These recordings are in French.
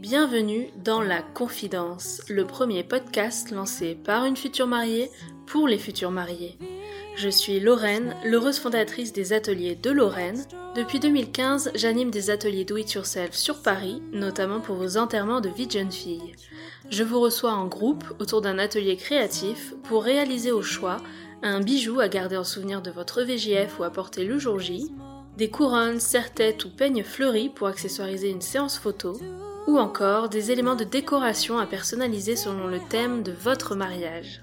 Bienvenue dans La Confidence, le premier podcast lancé par une future mariée pour les futurs mariés. Je suis Lorraine, l'heureuse fondatrice des ateliers de Lorraine. Depuis 2015, j'anime des ateliers do it yourself sur Paris, notamment pour vos enterrements de vie de jeune fille. Je vous reçois en groupe autour d'un atelier créatif pour réaliser au choix un bijou à garder en souvenir de votre VJF ou à porter le jour J, des couronnes, serre-têtes ou peignes fleuris pour accessoiriser une séance photo, ou encore des éléments de décoration à personnaliser selon le thème de votre mariage.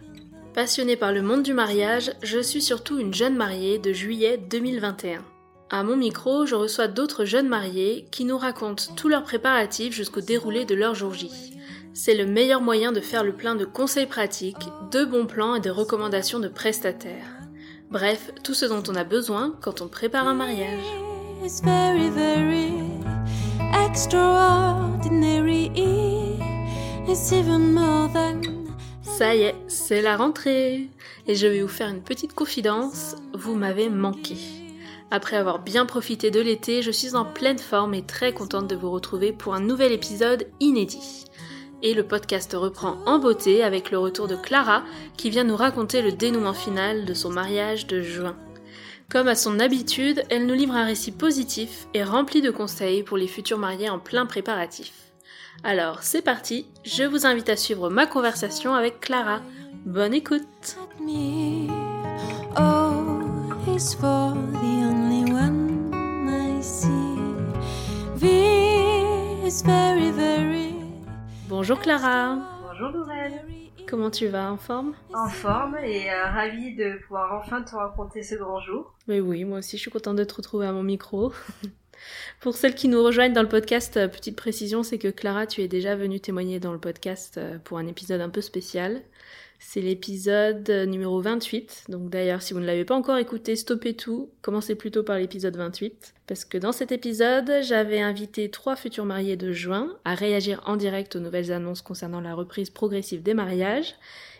Passionnée par le monde du mariage, je suis surtout une jeune mariée de juillet 2021. À mon micro, je reçois d'autres jeunes mariés qui nous racontent tous leurs préparatifs jusqu'au déroulé de leur jour J. C'est le meilleur moyen de faire le plein de conseils pratiques, de bons plans et de recommandations de prestataires. Bref, tout ce dont on a besoin quand on prépare un mariage. It's very, very extraordinary. It's even more than. Ça y est, c'est la rentrée Et je vais vous faire une petite confidence, vous m'avez manqué. Après avoir bien profité de l'été, je suis en pleine forme et très contente de vous retrouver pour un nouvel épisode inédit. Et le podcast reprend en beauté avec le retour de Clara qui vient nous raconter le dénouement final de son mariage de juin. Comme à son habitude, elle nous livre un récit positif et rempli de conseils pour les futurs mariés en plein préparatif. Alors c'est parti, je vous invite à suivre ma conversation avec Clara. Bonne écoute. Bonjour Clara Bonjour Lorraine, Comment tu vas En forme? En forme et euh, ravie de pouvoir enfin te raconter ce grand jour. Mais oui, moi aussi je suis contente de te retrouver à mon micro. Pour celles qui nous rejoignent dans le podcast, euh, petite précision, c'est que Clara, tu es déjà venue témoigner dans le podcast euh, pour un épisode un peu spécial. C'est l'épisode euh, numéro 28. Donc d'ailleurs, si vous ne l'avez pas encore écouté, stoppez tout. Commencez plutôt par l'épisode 28. Parce que dans cet épisode, j'avais invité trois futurs mariés de juin à réagir en direct aux nouvelles annonces concernant la reprise progressive des mariages.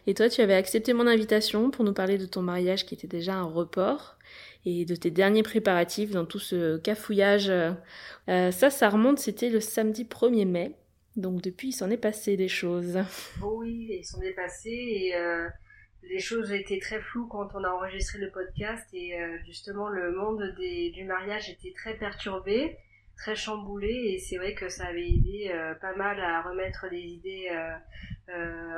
Et toi, tu avais accepté mon invitation pour nous parler de ton mariage qui était déjà un report et de tes derniers préparatifs dans tout ce cafouillage. Euh, ça, ça remonte, c'était le samedi 1er mai. Donc depuis, il s'en est passé des choses. Oh oui, ils sont dépassés et euh, les choses étaient très floues quand on a enregistré le podcast et euh, justement le monde des, du mariage était très perturbé, très chamboulé et c'est vrai que ça avait aidé euh, pas mal à remettre les idées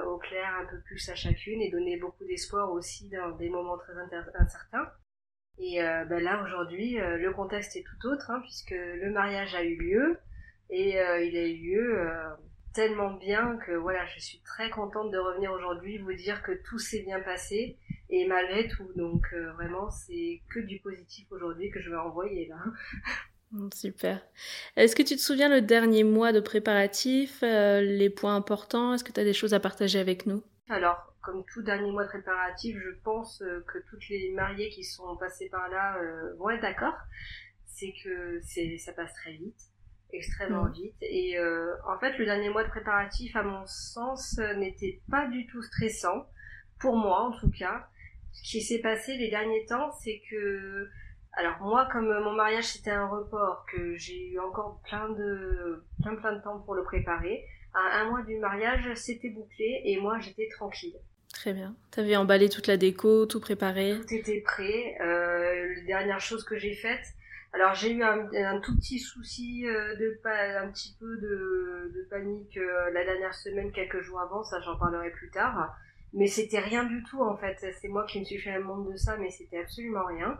au clair un peu plus à chacune et donner beaucoup d'espoir aussi dans des moments très incertains. Et ben là aujourd'hui, le contexte est tout autre hein, puisque le mariage a eu lieu et euh, il a eu lieu euh, tellement bien que voilà, je suis très contente de revenir aujourd'hui vous dire que tout s'est bien passé et malgré tout. Donc euh, vraiment, c'est que du positif aujourd'hui que je vais envoyer là. Super. Est-ce que tu te souviens le dernier mois de préparatifs, euh, les points importants? Est-ce que tu as des choses à partager avec nous? Alors, comme tout dernier mois de préparatif, je pense que toutes les mariées qui sont passées par là vont être d'accord. C'est que ça passe très vite, extrêmement Mhm. vite. Et euh, en fait, le dernier mois de préparatif, à mon sens, euh, n'était pas du tout stressant, pour moi en tout cas. Ce qui s'est passé les derniers temps, c'est que alors moi, comme mon mariage c'était un report, que j'ai eu encore plein de plein plein de temps pour le préparer, à un mois du mariage, c'était bouclé et moi j'étais tranquille. Très bien. T'avais emballé toute la déco, tout préparé Tout était prêt. Euh, la dernière chose que j'ai faite, alors j'ai eu un, un tout petit souci euh, de un petit peu de, de panique euh, la dernière semaine, quelques jours avant, ça j'en parlerai plus tard. Mais c'était rien du tout en fait. C'est moi qui me suis fait un monde de ça, mais c'était absolument rien.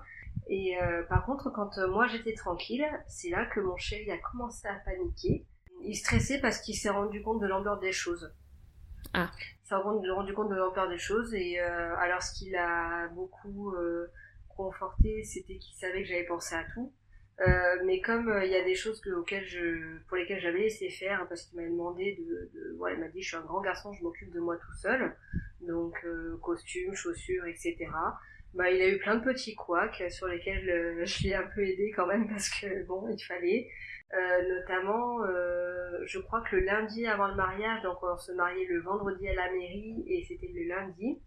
Et euh, par contre, quand euh, moi j'étais tranquille, c'est là que mon chéri a commencé à paniquer. Il stressait parce qu'il s'est rendu compte de l'ampleur des choses. Ah. Il s'est rendu compte de l'ampleur des choses et alors ce qui l'a beaucoup conforté, c'était qu'il savait que j'avais pensé à tout. Euh, mais comme euh, il y a des choses que, auxquelles je, pour lesquelles j'avais laissé faire, parce qu'il m'a demandé de, de voilà, il m'a dit je suis un grand garçon, je m'occupe de moi tout seul, donc euh, costume, chaussures, etc. Bah, il a eu plein de petits couacs sur lesquels euh, je l'ai un peu aidé quand même parce que bon, il fallait. Euh, notamment, euh, je crois que le lundi avant le mariage, donc on se mariait le vendredi à la mairie et c'était le lundi.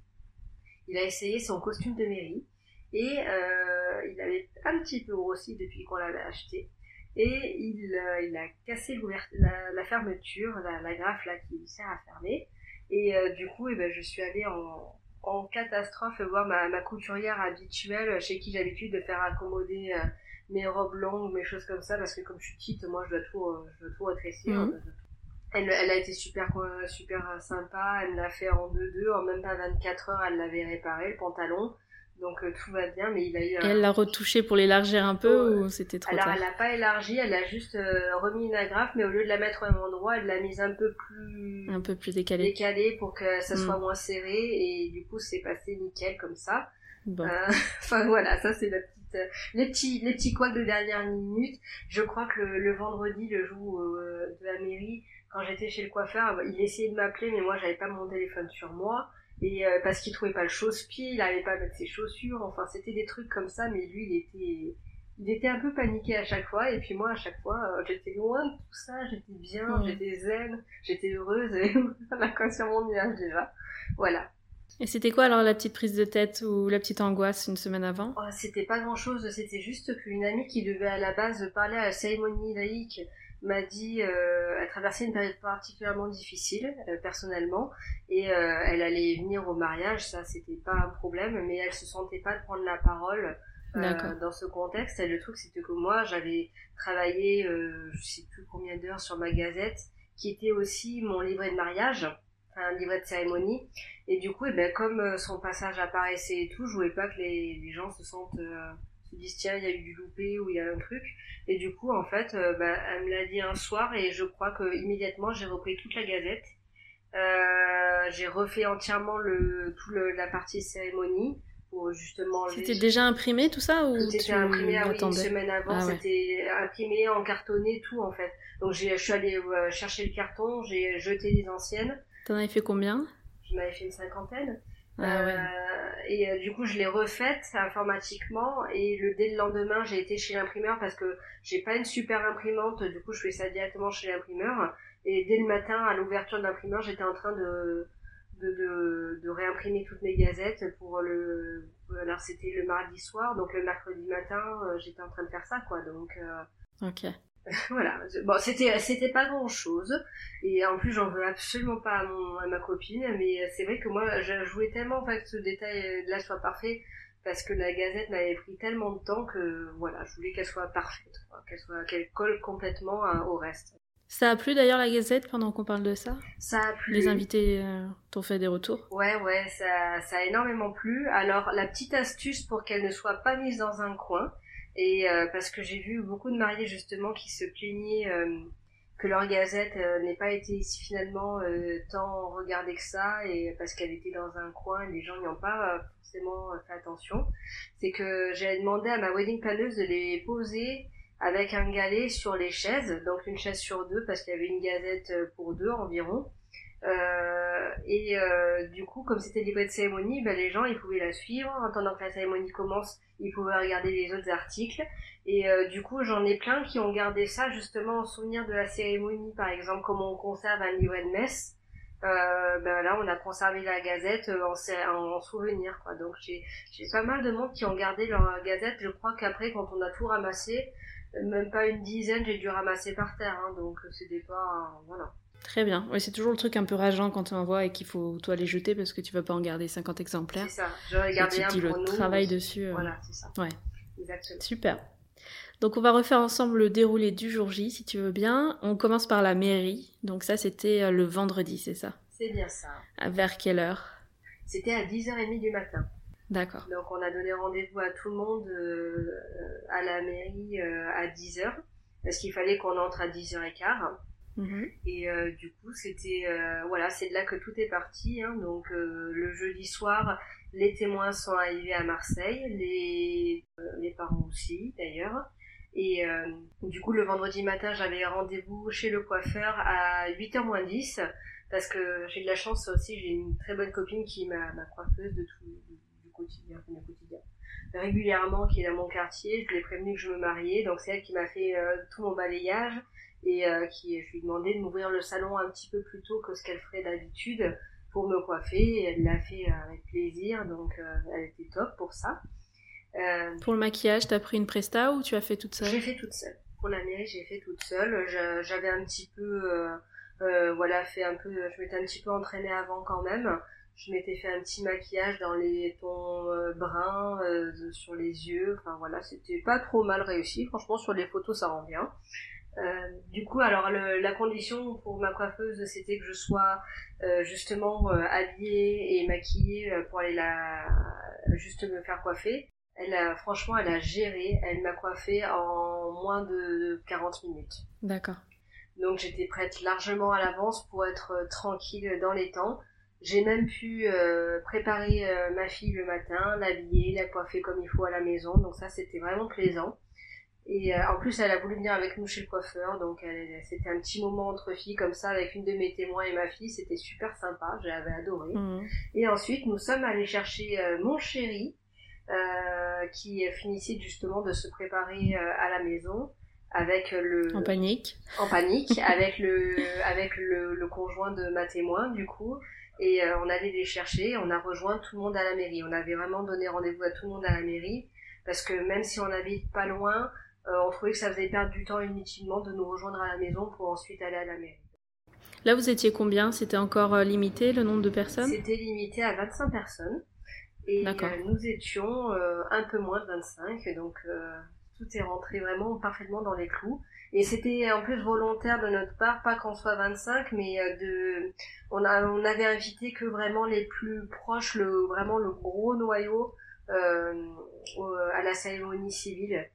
Il a essayé son costume de mairie et euh, il avait un petit peu grossi depuis qu'on l'avait acheté. et il, euh, il a cassé la, la, fermeture, la, la, graffe là qui sert à fermer. Et euh, du coup, eh ben, je suis allée en, en catastrophe voir ma, ma, couturière habituelle chez qui j'ai l'habitude de faire accommoder mes robes longues, mes choses comme ça, parce que comme je suis petite, moi je dois tout, je dois tout rétrécir. Mhm. Elle, elle, a été super, super sympa, elle me l'a fait en 2-2, en même pas 24 heures, elle l'avait réparé, le pantalon. Donc euh, tout va bien, mais il a eu. Et elle l'a retouché pour l'élargir un peu ou c'était trop Alors, tard elle l'a pas élargi, elle a juste euh, remis une agrafe, mais au lieu de la mettre au même endroit, elle l'a mise un peu plus. Un peu plus décalée. Décalée pour que ça soit mm. moins serré et du coup c'est passé nickel comme ça. Bon. Euh, enfin voilà, ça c'est la petite. Les petits, les petits couacs de dernière minute. Je crois que le, le vendredi, le jour de la mairie, quand j'étais chez le coiffeur, il essayait de m'appeler, mais moi j'avais pas mon téléphone sur moi et euh, parce qu'il trouvait pas le chausse-pied, il n'avait pas à mettre ses chaussures, enfin c'était des trucs comme ça, mais lui il était il était un peu paniqué à chaque fois et puis moi à chaque fois euh, j'étais loin de tout ça, j'étais bien, j'étais zen, j'étais heureuse et la quoi sur mon nuage déjà. Voilà. Et c'était quoi alors la petite prise de tête ou la petite angoisse une semaine avant? Oh, C'était pas grand chose, c'était juste qu'une amie qui devait à la base parler à la cérémonie laïque m'a dit euh, elle traversait une période particulièrement difficile euh, personnellement et euh, elle allait venir au mariage ça c'était pas un problème mais elle se sentait pas de prendre la parole euh, dans ce contexte. Et le truc c'était que moi j'avais travaillé je sais plus combien d'heures sur ma gazette qui était aussi mon livret de mariage un livret de cérémonie. Et du coup et eh ben comme son passage apparaissait et tout je voulais pas que les, les gens se sentent se disent tiens il y a eu du loupé ou il y a un truc. Et du coup en fait euh, bah, elle me l'a dit un soir et je crois que immédiatement j'ai repris toute la gazette. Euh, j'ai refait entièrement le tout le, la partie cérémonie pour justement c'était déjà imprimé tout ça ou c'était imprimé ah, oui, une semaine avant ah c'était imprimé en cartonné tout en fait. Donc je suis allée euh, chercher le carton j'ai jeté les anciennes. T'en avais fait combien? Je m'avais fait une cinquantaine ah ouais. Euh, et euh, du coup, je l'ai refaite informatiquement et le dès le lendemain, j'ai été chez l'imprimeur parce que j'ai pas une super imprimante. Du coup, je fais ça directement chez l'imprimeur. Et dès le matin, à l'ouverture de l'imprimeur, j'étais en train de de, de, de, réimprimer toutes mes gazettes pour le alors c'était le mardi soir donc le mercredi matin euh, j'étais en train de faire ça quoi donc ok voilà. Bon, c'était c'était pas grand chose et en plus j'en veux absolument pas à, mon, à ma copine, mais c'est vrai que moi je jouais tellement fait que ce détail là soit parfait parce que la gazette m'avait pris tellement de temps que voilà, je voulais qu'elle soit parfaite, qu'elle soit qu'elle colle complètement hein, au reste. Ça a plu d'ailleurs la Gazette pendant qu'on parle de ça? Ça a plu. Les invités euh, t'ont fait des retours? Ouais, ouais, ça, ça a énormément plu. Alors la petite astuce pour qu'elle ne soit pas mise dans un coin, et euh, parce que j'ai vu beaucoup de mariés justement qui se plaignaient euh, que leur gazette euh, n'ait pas été finalement tant regardée que ça et parce qu'elle était dans un coin les gens n'y ont pas forcément fait attention. C'est que j'ai demandé à ma wedding planeuse de les poser avec un galet sur les chaises, donc une chaise sur deux parce qu'il y avait une gazette pour deux environ. Euh, et euh, du coup, comme c'était livret de cérémonie, ben, les gens ils pouvaient la suivre. En attendant que la cérémonie commence, ils pouvaient regarder les autres articles. Et euh, du coup, j'en ai plein qui ont gardé ça justement en souvenir de la cérémonie, par exemple, comme on conserve un livret de messe. Euh, ben là, on a conservé la gazette en, en, souvenir. Quoi. Donc j'ai pas mal de monde qui ont gardé leur gazette. Je crois qu'après, quand on a tout ramassé, même pas une dizaine, j'ai dû ramasser par terre. Hein, donc c'était pas voilà. Très bien. C'est toujours le truc un peu rageant quand tu envoies et qu'il faut toi les jeter parce que tu vas pas en garder 50 exemplaires. C'est ça. J'aurais gardé un pour le travail dessus. Euh, voilà, c'est ça. Ouais. Exactement. Super. Donc on va refaire ensemble le déroulé du jour J si tu veux bien. On commence par la mairie. Donc ça c'était euh, le vendredi, c'est ça? C'est bien ça. À vers quelle heure? C'était à 10h30 du matin. D'accord. Donc on a donné rendez-vous à tout le monde euh, à la mairie à 10h parce qu'il fallait qu'on entre à 10h15. Mhm. Et euh, du coup, c'était euh, voilà, c'est de là que tout est parti. Hein. Donc euh, le jeudi soir, les témoins sont arrivés à Marseille, les les parents aussi d'ailleurs. Et du coup, le vendredi matin, j'avais rendez-vous chez le coiffeur à 8h moins 10 parce que j'ai de la chance aussi, j'ai une très bonne copine qui est ma, ma coiffeuse de tout du, quotidien, quotidien régulièrement qui est dans mon quartier. Je l'ai prévenue que je me mariais, donc c'est elle qui m'a fait tout mon balayage et euh, qui je lui ai demandé de m'ouvrir le salon un petit peu plus tôt que ce qu'elle ferait d'habitude pour me coiffer et elle l'a fait euh, avec plaisir donc euh, elle était top pour ça. pour le maquillage, t'as pris une presta ou tu as fait toute seule? J'ai fait toute seule. Pour la mairie, j'ai fait toute seule. J'avais un petit peu, euh, voilà, fait un peu, je m'étais un petit peu entraînée avant quand même. Je m'étais fait un petit maquillage dans les tons bruns sur les yeux. Enfin voilà, c'était pas trop mal réussi. Franchement, sur les photos, ça rend bien. Euh, du coup, alors la condition pour ma coiffeuse, c'était que je sois euh, justement euh, habillée et maquillée pour aller la juste me faire coiffer. Elle a franchement, elle a géré. Elle m'a coiffée en moins de 40 minutes. D'accord. Donc j'étais prête largement à l'avance pour être tranquille dans les temps. J'ai même pu préparer ma fille le matin, l'habiller, la coiffer comme il faut à la maison. Donc ça, c'était vraiment plaisant. Et euh, en plus, elle a voulu venir avec nous chez le coiffeur, donc c'était un petit moment entre filles comme ça avec une de mes témoins et ma fille. C'était super sympa, j'avais adoré. Mhm. Et ensuite, nous sommes allés chercher euh, mon chéri, euh, qui finissait justement de se préparer à la maison avec le en panique en panique avec le avec le, le, conjoint de ma témoin du coup et on allait les chercher on a rejoint tout le monde à la mairie on avait vraiment donné rendez-vous à tout le monde à la mairie parce que même si on habite pas loin euh, on trouvait que ça faisait perdre du temps inutilement de nous rejoindre à la maison pour ensuite aller à la mairie. Là, vous étiez combien? C'était encore euh, limité le nombre de personnes? C'était limité à 25 personnes. Et euh, nous étions un peu moins de 25, donc tout est rentré vraiment parfaitement dans les clous. Et c'était en plus volontaire de notre part, pas qu'on soit 25, mais de, on, a, on avait invité que vraiment les plus proches, le, vraiment le gros noyau à la cérémonie civile.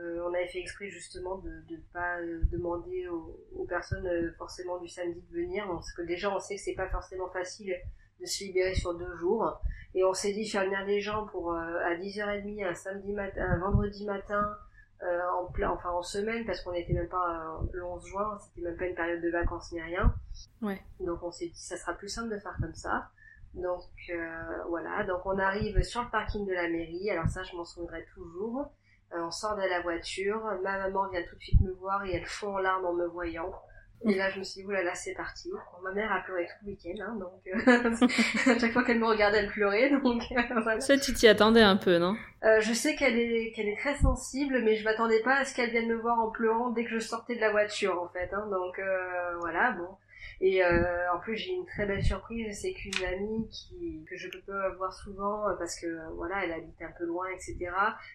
Euh, on avait fait exprès justement de ne pas euh, demander aux, personnes euh, forcément du samedi de venir, parce que déjà on sait que c'est pas forcément facile de se libérer sur deux jours. Et on s'est dit faire venir les gens pour à 10h30 un samedi matin, un vendredi matin, en plein, enfin en semaine, parce qu'on n'était même pas le 11 juin, c'était même pas une période de vacances ni rien. Ouais. Donc on s'est dit ça sera plus simple de faire comme ça. Donc voilà, donc on arrive sur le parking de la mairie. Alors ça, je m'en souviendrai toujours. Euh, on sort de la voiture, ma maman vient tout de suite me voir et elle fond en larmes en me voyant. Et là, je me suis dit, oulala, c'est parti. ma mère a pleuré tout le week-end, hein, donc euh, à chaque fois qu'elle me regardait, elle pleurait. Donc euh, voilà. Ça, tu t'y attendais un peu, non? Je sais qu'elle est qu'elle est très sensible, mais je m'attendais pas à ce qu'elle vienne me voir en pleurant dès que je sortais de la voiture, en fait. Hein, donc voilà, bon. Et euh, en plus, j'ai une très belle surprise, c'est qu'une amie qui, que je peux voir souvent, euh, parce que voilà, elle habite un peu loin, etc.,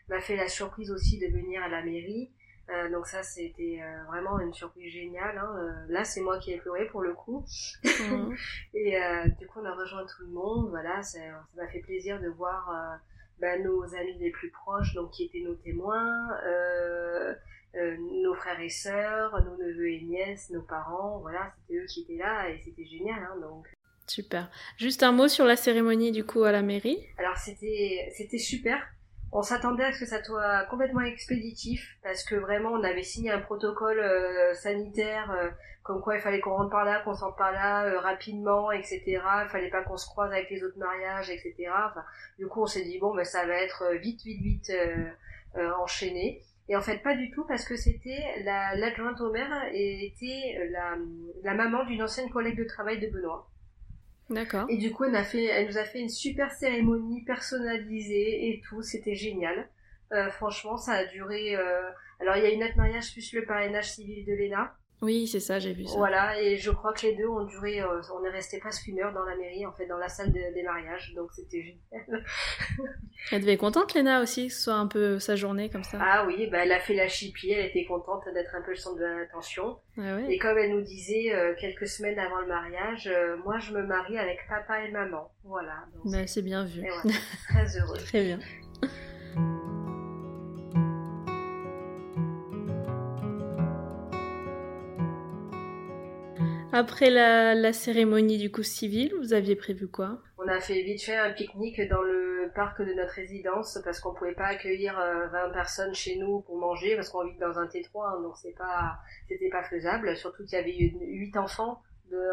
m'a fait la surprise aussi de venir à la mairie. Euh, donc ça, c'était euh, vraiment une surprise géniale. Hein. Euh, là, c'est moi qui ai pleuré pour le coup. Mhm. et du coup, on a rejoint tout le monde. Voilà, ça m'a fait plaisir de voir bah, nos amis les plus proches, donc qui étaient nos témoins. Euh, euh, nos frères et sœurs, nos neveux et nièces, nos parents, voilà, qui étaient là et c'était génial, hein, donc. Super. Juste un mot sur la cérémonie du coup à la mairie. Alors c'était c'était super. On s'attendait à ce que ça soit complètement expéditif parce que vraiment on avait signé un protocole euh, sanitaire euh, comme quoi il fallait qu'on rentre par là, qu'on sorte par là rapidement, etc. Il fallait pas qu'on se croise avec les autres mariages, etc. Enfin, du coup on s'est dit bon ben ça va être vite vite vite enchaîné. Et en fait, pas du tout, parce que c'était l'adjointe au maire et était la, la maman d'une ancienne collègue de travail de Benoît. D'accord. Et du coup, elle, a fait, elle nous a fait une super cérémonie personnalisée et tout, c'était génial. Euh, franchement, ça a duré. Euh... Alors, il y a une autre mariage plus le parrainage civil de l'ENA. Oui, c'est ça, j'ai vu ça. Voilà, et je crois que les deux ont duré, euh, on est resté presque une heure dans la mairie, en fait, dans la salle des mariages, donc c'était génial. elle devait être contente, Léna, aussi, que ce soit un peu sa journée comme ça. Ah oui, bah, elle a fait la chipie, elle était contente d'être un peu le centre de l'attention. Ah Et comme elle nous disait euh, quelques semaines avant le mariage, euh, moi je me marie avec papa et maman. Voilà. Bah, c'est bien vu. très heureux. très bien. Après la, cérémonie du coup civil, vous aviez prévu quoi? On a fait vite fait un pique-nique dans le parc de notre résidence parce qu'on pouvait pas accueillir 20 euh, personnes chez nous pour manger parce qu'on vit dans un T3 hein, donc c'est pas c'était pas faisable surtout qu'il y avait 8 enfants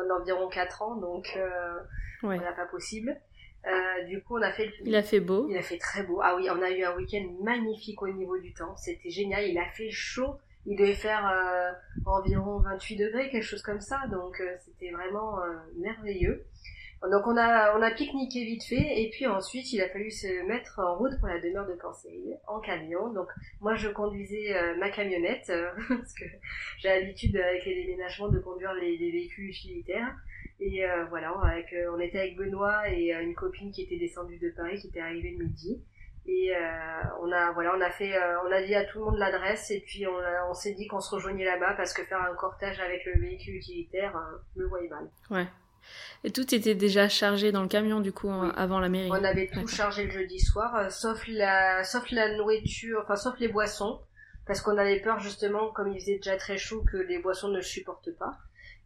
d'environ 4 ans donc euh, voilà pas possible. Euh, du coup, on a fait. Il a fait beau. Il a fait très beau. Ah oui, on a eu un week-end magnifique au niveau du temps. C'était génial. Il a fait chaud il devait faire euh, environ 28 degrés, quelque chose comme ça, donc euh, c'était vraiment euh, merveilleux. Donc on a on a pique-niqué vite fait et puis ensuite il a fallu se mettre en route pour la demeure de Conseil en camion. Donc moi je conduisais ma camionnette parce que j'ai l'habitude avec les déménagements de conduire les, les véhicules utilitaires. Et voilà, on était avec Benoît et une copine qui était descendue de Paris qui était arrivée le midi. Et on a voilà, on a fait, on a dit à tout le monde l'adresse et puis on, on s'est dit qu'on se rejoignait là-bas parce que faire un cortège avec le véhicule utilitaire, me voyait mal. Ouais. Et tout était déjà chargé dans le camion du coup avant la mairie. On avait tout chargé le jeudi soir, euh, sauf la, sauf la nourriture, enfin sauf les boissons, parce qu'on avait peur justement, comme il faisait déjà très chaud, que les boissons ne le supportent pas.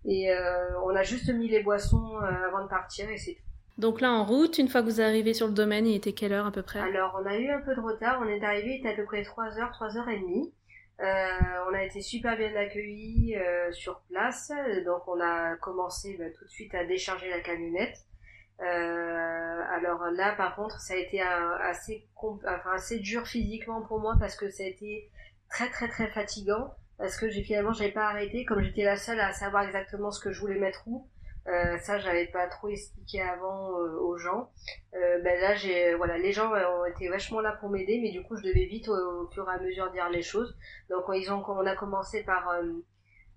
Et euh, on a juste mis les boissons euh, avant de partir et c'est tout. Donc là en route, une fois que vous arrivez sur le domaine, il était quelle heure à peu près? Alors on a eu un peu de retard, on est arrivé, il était à peu près 3h, 3h30. Euh, on a été super bien accueillis euh, sur place, donc on a commencé bah, tout de suite à décharger la camionnette. Euh, alors là, par contre, ça a été assez, enfin, assez dur physiquement pour moi parce que ça a été très très très fatigant parce que j'ai finalement j'avais pas arrêté comme j'étais la seule à savoir exactement ce que je voulais mettre où euh, ça, j'avais pas trop expliqué avant euh, aux gens. Euh, ben là, j'ai voilà, les gens ont été vachement là pour m'aider, mais du coup, je devais vite au, fur et à mesure dire les choses. Donc, ils ont, on a commencé par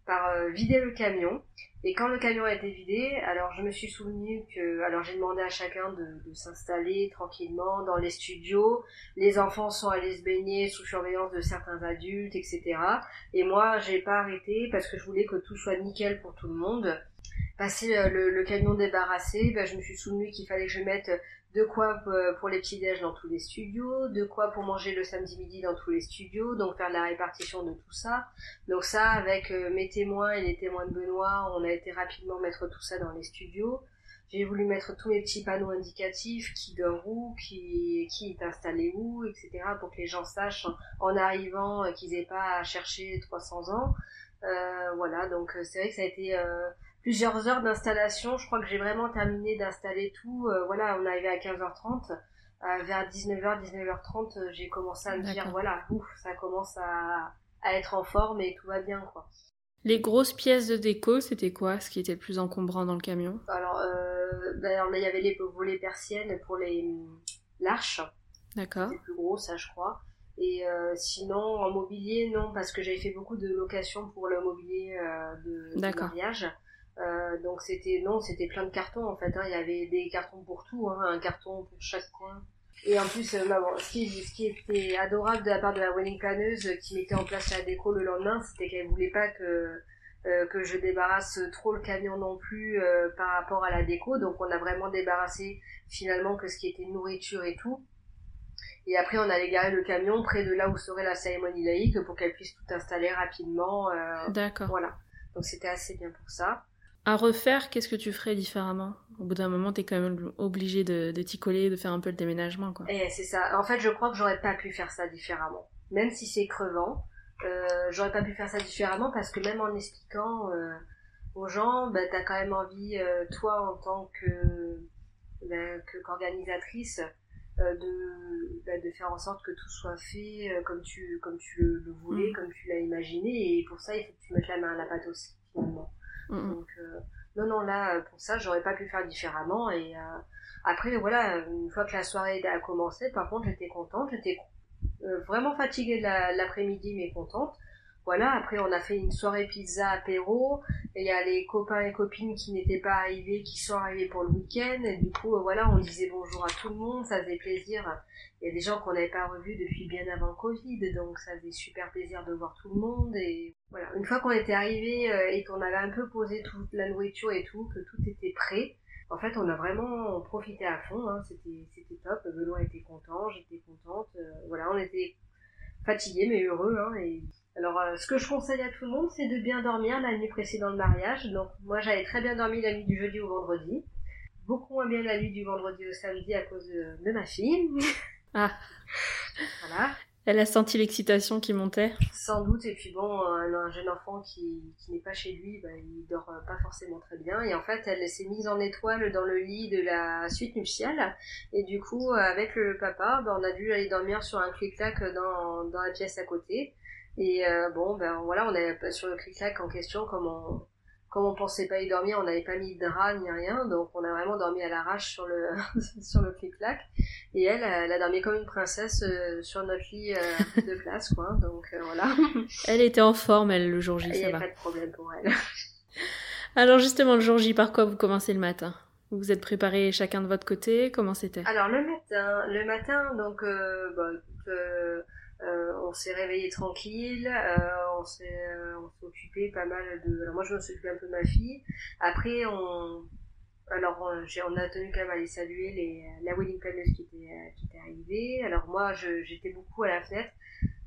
par vider le camion. Et quand le camion a été vidé, alors je me suis souvenu que, alors j'ai demandé à chacun de, de s'installer tranquillement dans les studios. Les enfants sont allés se baigner sous surveillance de certains adultes, etc. Et moi, j'ai pas arrêté parce que je voulais que tout soit nickel pour tout le monde passé euh, le, camion débarrassé, ben, je me suis souvenu qu'il fallait que je mette de quoi euh, pour les petits déj dans tous les studios, de quoi pour manger le samedi midi dans tous les studios, donc faire la répartition de tout ça. Donc ça, avec euh, mes témoins et les témoins de Benoît, on a été rapidement mettre tout ça dans les studios. J'ai voulu mettre tous mes petits panneaux indicatifs, qui dort où, qui, qui est installé où, etc., pour que les gens sachent en arrivant qu'ils n'aient pas à chercher 300 ans. Euh, voilà, donc c'est vrai que ça a été plusieurs heures d'installation. Je crois que j'ai vraiment terminé d'installer tout. Euh, voilà, on est arrivé à 15h30. Euh, vers 19h, 19h30, euh, j'ai commencé à me dire, voilà, ouf, ça commence à, à, être en forme et tout va bien, quoi. Les grosses pièces de déco, c'était quoi ce qui était le plus encombrant dans le camion? Alors, ben, il y avait les volets persiennes pour les l'arche. D'accord. C'est plus gros, ça, je crois. Et sinon, en mobilier, non, parce que j'avais fait beaucoup de locations pour le mobilier de, de mariage. Euh, donc c'était non, c'était plein de cartons en fait. Hein. Il y avait des cartons pour tout, hein, un carton pour chaque coin. Et en plus, euh, bah, ce, qui, ce qui était adorable de la part de la wedding planeuse euh, qui mettait en place la déco le lendemain, c'était qu'elle voulait pas que euh, que je débarrasse trop le camion non plus euh, par rapport à la déco. Donc on a vraiment débarrassé finalement que ce qui était nourriture et tout. Et après, on allait garer le camion près de là où serait la cérémonie laïque pour qu'elle puisse tout installer rapidement. D'accord. Voilà. Donc c'était assez bien pour ça. À refaire, qu'est-ce que tu ferais différemment? Au bout d'un moment, t'es quand même obligé de, de t'y coller, de faire un peu le déménagement, quoi. Et eh, c'est ça. En fait, je crois que j'aurais pas pu faire ça différemment. Même si c'est crevant, euh, j'aurais pas pu faire ça différemment parce que même en expliquant euh, aux gens, bah, t'as quand même envie, euh, toi, en tant que bah, qu'organisatrice, de, bah, de faire en sorte que tout soit fait comme tu comme tu le, voulais, mm. comme tu l'as imaginé. Et pour ça, il faut que tu mettes la main à la pâte aussi, finalement. Donc, euh, non, non, là, pour ça, j'aurais pas pu faire différemment. Et euh, après, voilà, une fois que la soirée a commencé, par contre, j'étais contente. J'étais euh, vraiment fatiguée l'après-midi, mais contente. Voilà, après on a fait une soirée pizza apéro, et il y a les copains et copines qui n'étaient pas arrivés, qui sont arrivés pour le week-end, et du coup, voilà, on disait bonjour à tout le monde, ça faisait plaisir. Il y a des gens qu'on n'avait pas revus depuis bien avant Covid, donc ça faisait super plaisir de voir tout le monde, et voilà. Une fois qu'on était arrivé euh, et qu'on avait un peu posé toute la nourriture et tout, que tout était prêt, en fait, on a vraiment profité à fond, hein, c'était, top, Benoît était content, j'étais contente, euh, voilà, on était fatigués mais heureux, hein, alors, euh, ce que je conseille à tout le monde, c'est de bien dormir la nuit précédant le mariage. Donc, moi, j'avais très bien dormi la nuit du jeudi au vendredi. Beaucoup moins bien la nuit du vendredi au samedi à cause de, ma fille. Ah. Voilà. Elle a senti l'excitation qui montait Sans doute, et puis bon, un, jeune enfant qui, qui n'est pas chez lui, bah, il dort pas forcément très bien. Et en fait, elle s'est mise en étoile dans le lit de la suite nuptiale. Et du coup, avec le papa, bah, on a dû aller dormir sur un clic-clac dans, dans la pièce à côté. Et euh, bon, ben voilà, on est sur le clic-clac en question, comme on, comme on pensait pas y dormir, on n'avait pas mis de drap ni rien, donc on a vraiment dormi à l'arrache sur le sur le clic-clac. Et elle, elle a dormi comme une princesse euh, sur notre lit euh, de place, quoi. Donc euh, voilà. Elle était en forme, elle, le jour J, ça a va. pas de problème pour elle. Alors justement, le jour J, par quoi vous commencez le matin? Vous vous êtes préparés chacun de votre côté? Comment c'était? Alors le matin, le matin, donc euh, bah, euh, on s'est réveillé tranquille, euh, on s'est euh, on s'est occupé pas mal de. Alors moi je me suis occupé un peu de ma fille. Après on, alors on, a tenu quand même à aller saluer les la wedding planneuse qui était euh, qui était arrivée. Alors moi j'étais beaucoup à la fenêtre.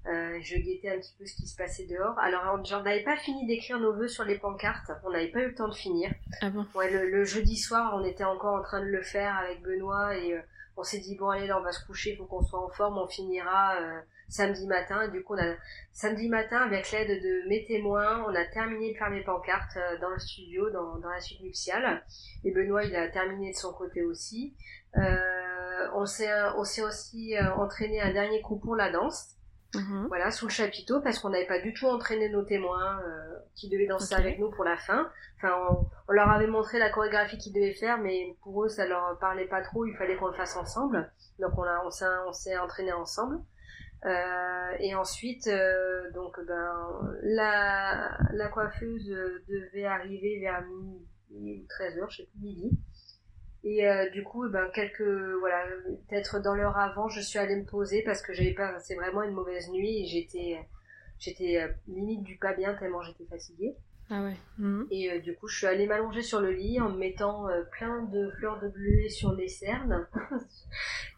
Euh, je guettais un petit peu ce qui se passait dehors. Alors, on- j'en avais pas fini d'écrire nos vœux sur les pancartes. On n'avait pas eu le temps de finir. Ah bon? Ouais, le, le jeudi soir, on était encore en train de le faire avec Benoît et euh, on s'est dit bon allez là on va se coucher, faut qu'on soit en forme, on finira euh, samedi matin. Et du coup on a samedi matin avec l'aide de mes témoins, on a terminé de faire mes pancartes euh, dans le studio, dans, dans la suite nuptiale. Et Benoît il a terminé de son côté aussi. Euh, on s'est on s'est aussi euh, entraîné un dernier coup pour la danse Mhm. voilà, sous le chapiteau, parce qu'on n'avait pas du tout entraîné nos témoins euh, qui devaient danser avec nous pour la fin. Enfin, on, on leur avait montré la chorégraphie qu'ils devaient faire, mais pour eux, ça leur parlait pas trop. Il fallait qu'on le fasse ensemble. Donc, on, a, on s'est, on s'est entraîné ensemble. Euh, et ensuite, euh, donc, ben, la, la coiffeuse euh, devait arriver vers midi, 13h, je sais plus, midi. Et euh, du coup, ben quelques voilà, peut-être dans l'heure avant, je suis allée me poser parce que j'avais pas, c'est vraiment une mauvaise nuit et j'étais, j'étais euh, limite du pas bien tellement j'étais fatiguée. Ah ouais. Mhm. Et euh, du coup, je suis allée m'allonger sur le lit en me mettant euh, plein de fleurs de bleuet sur les cernes.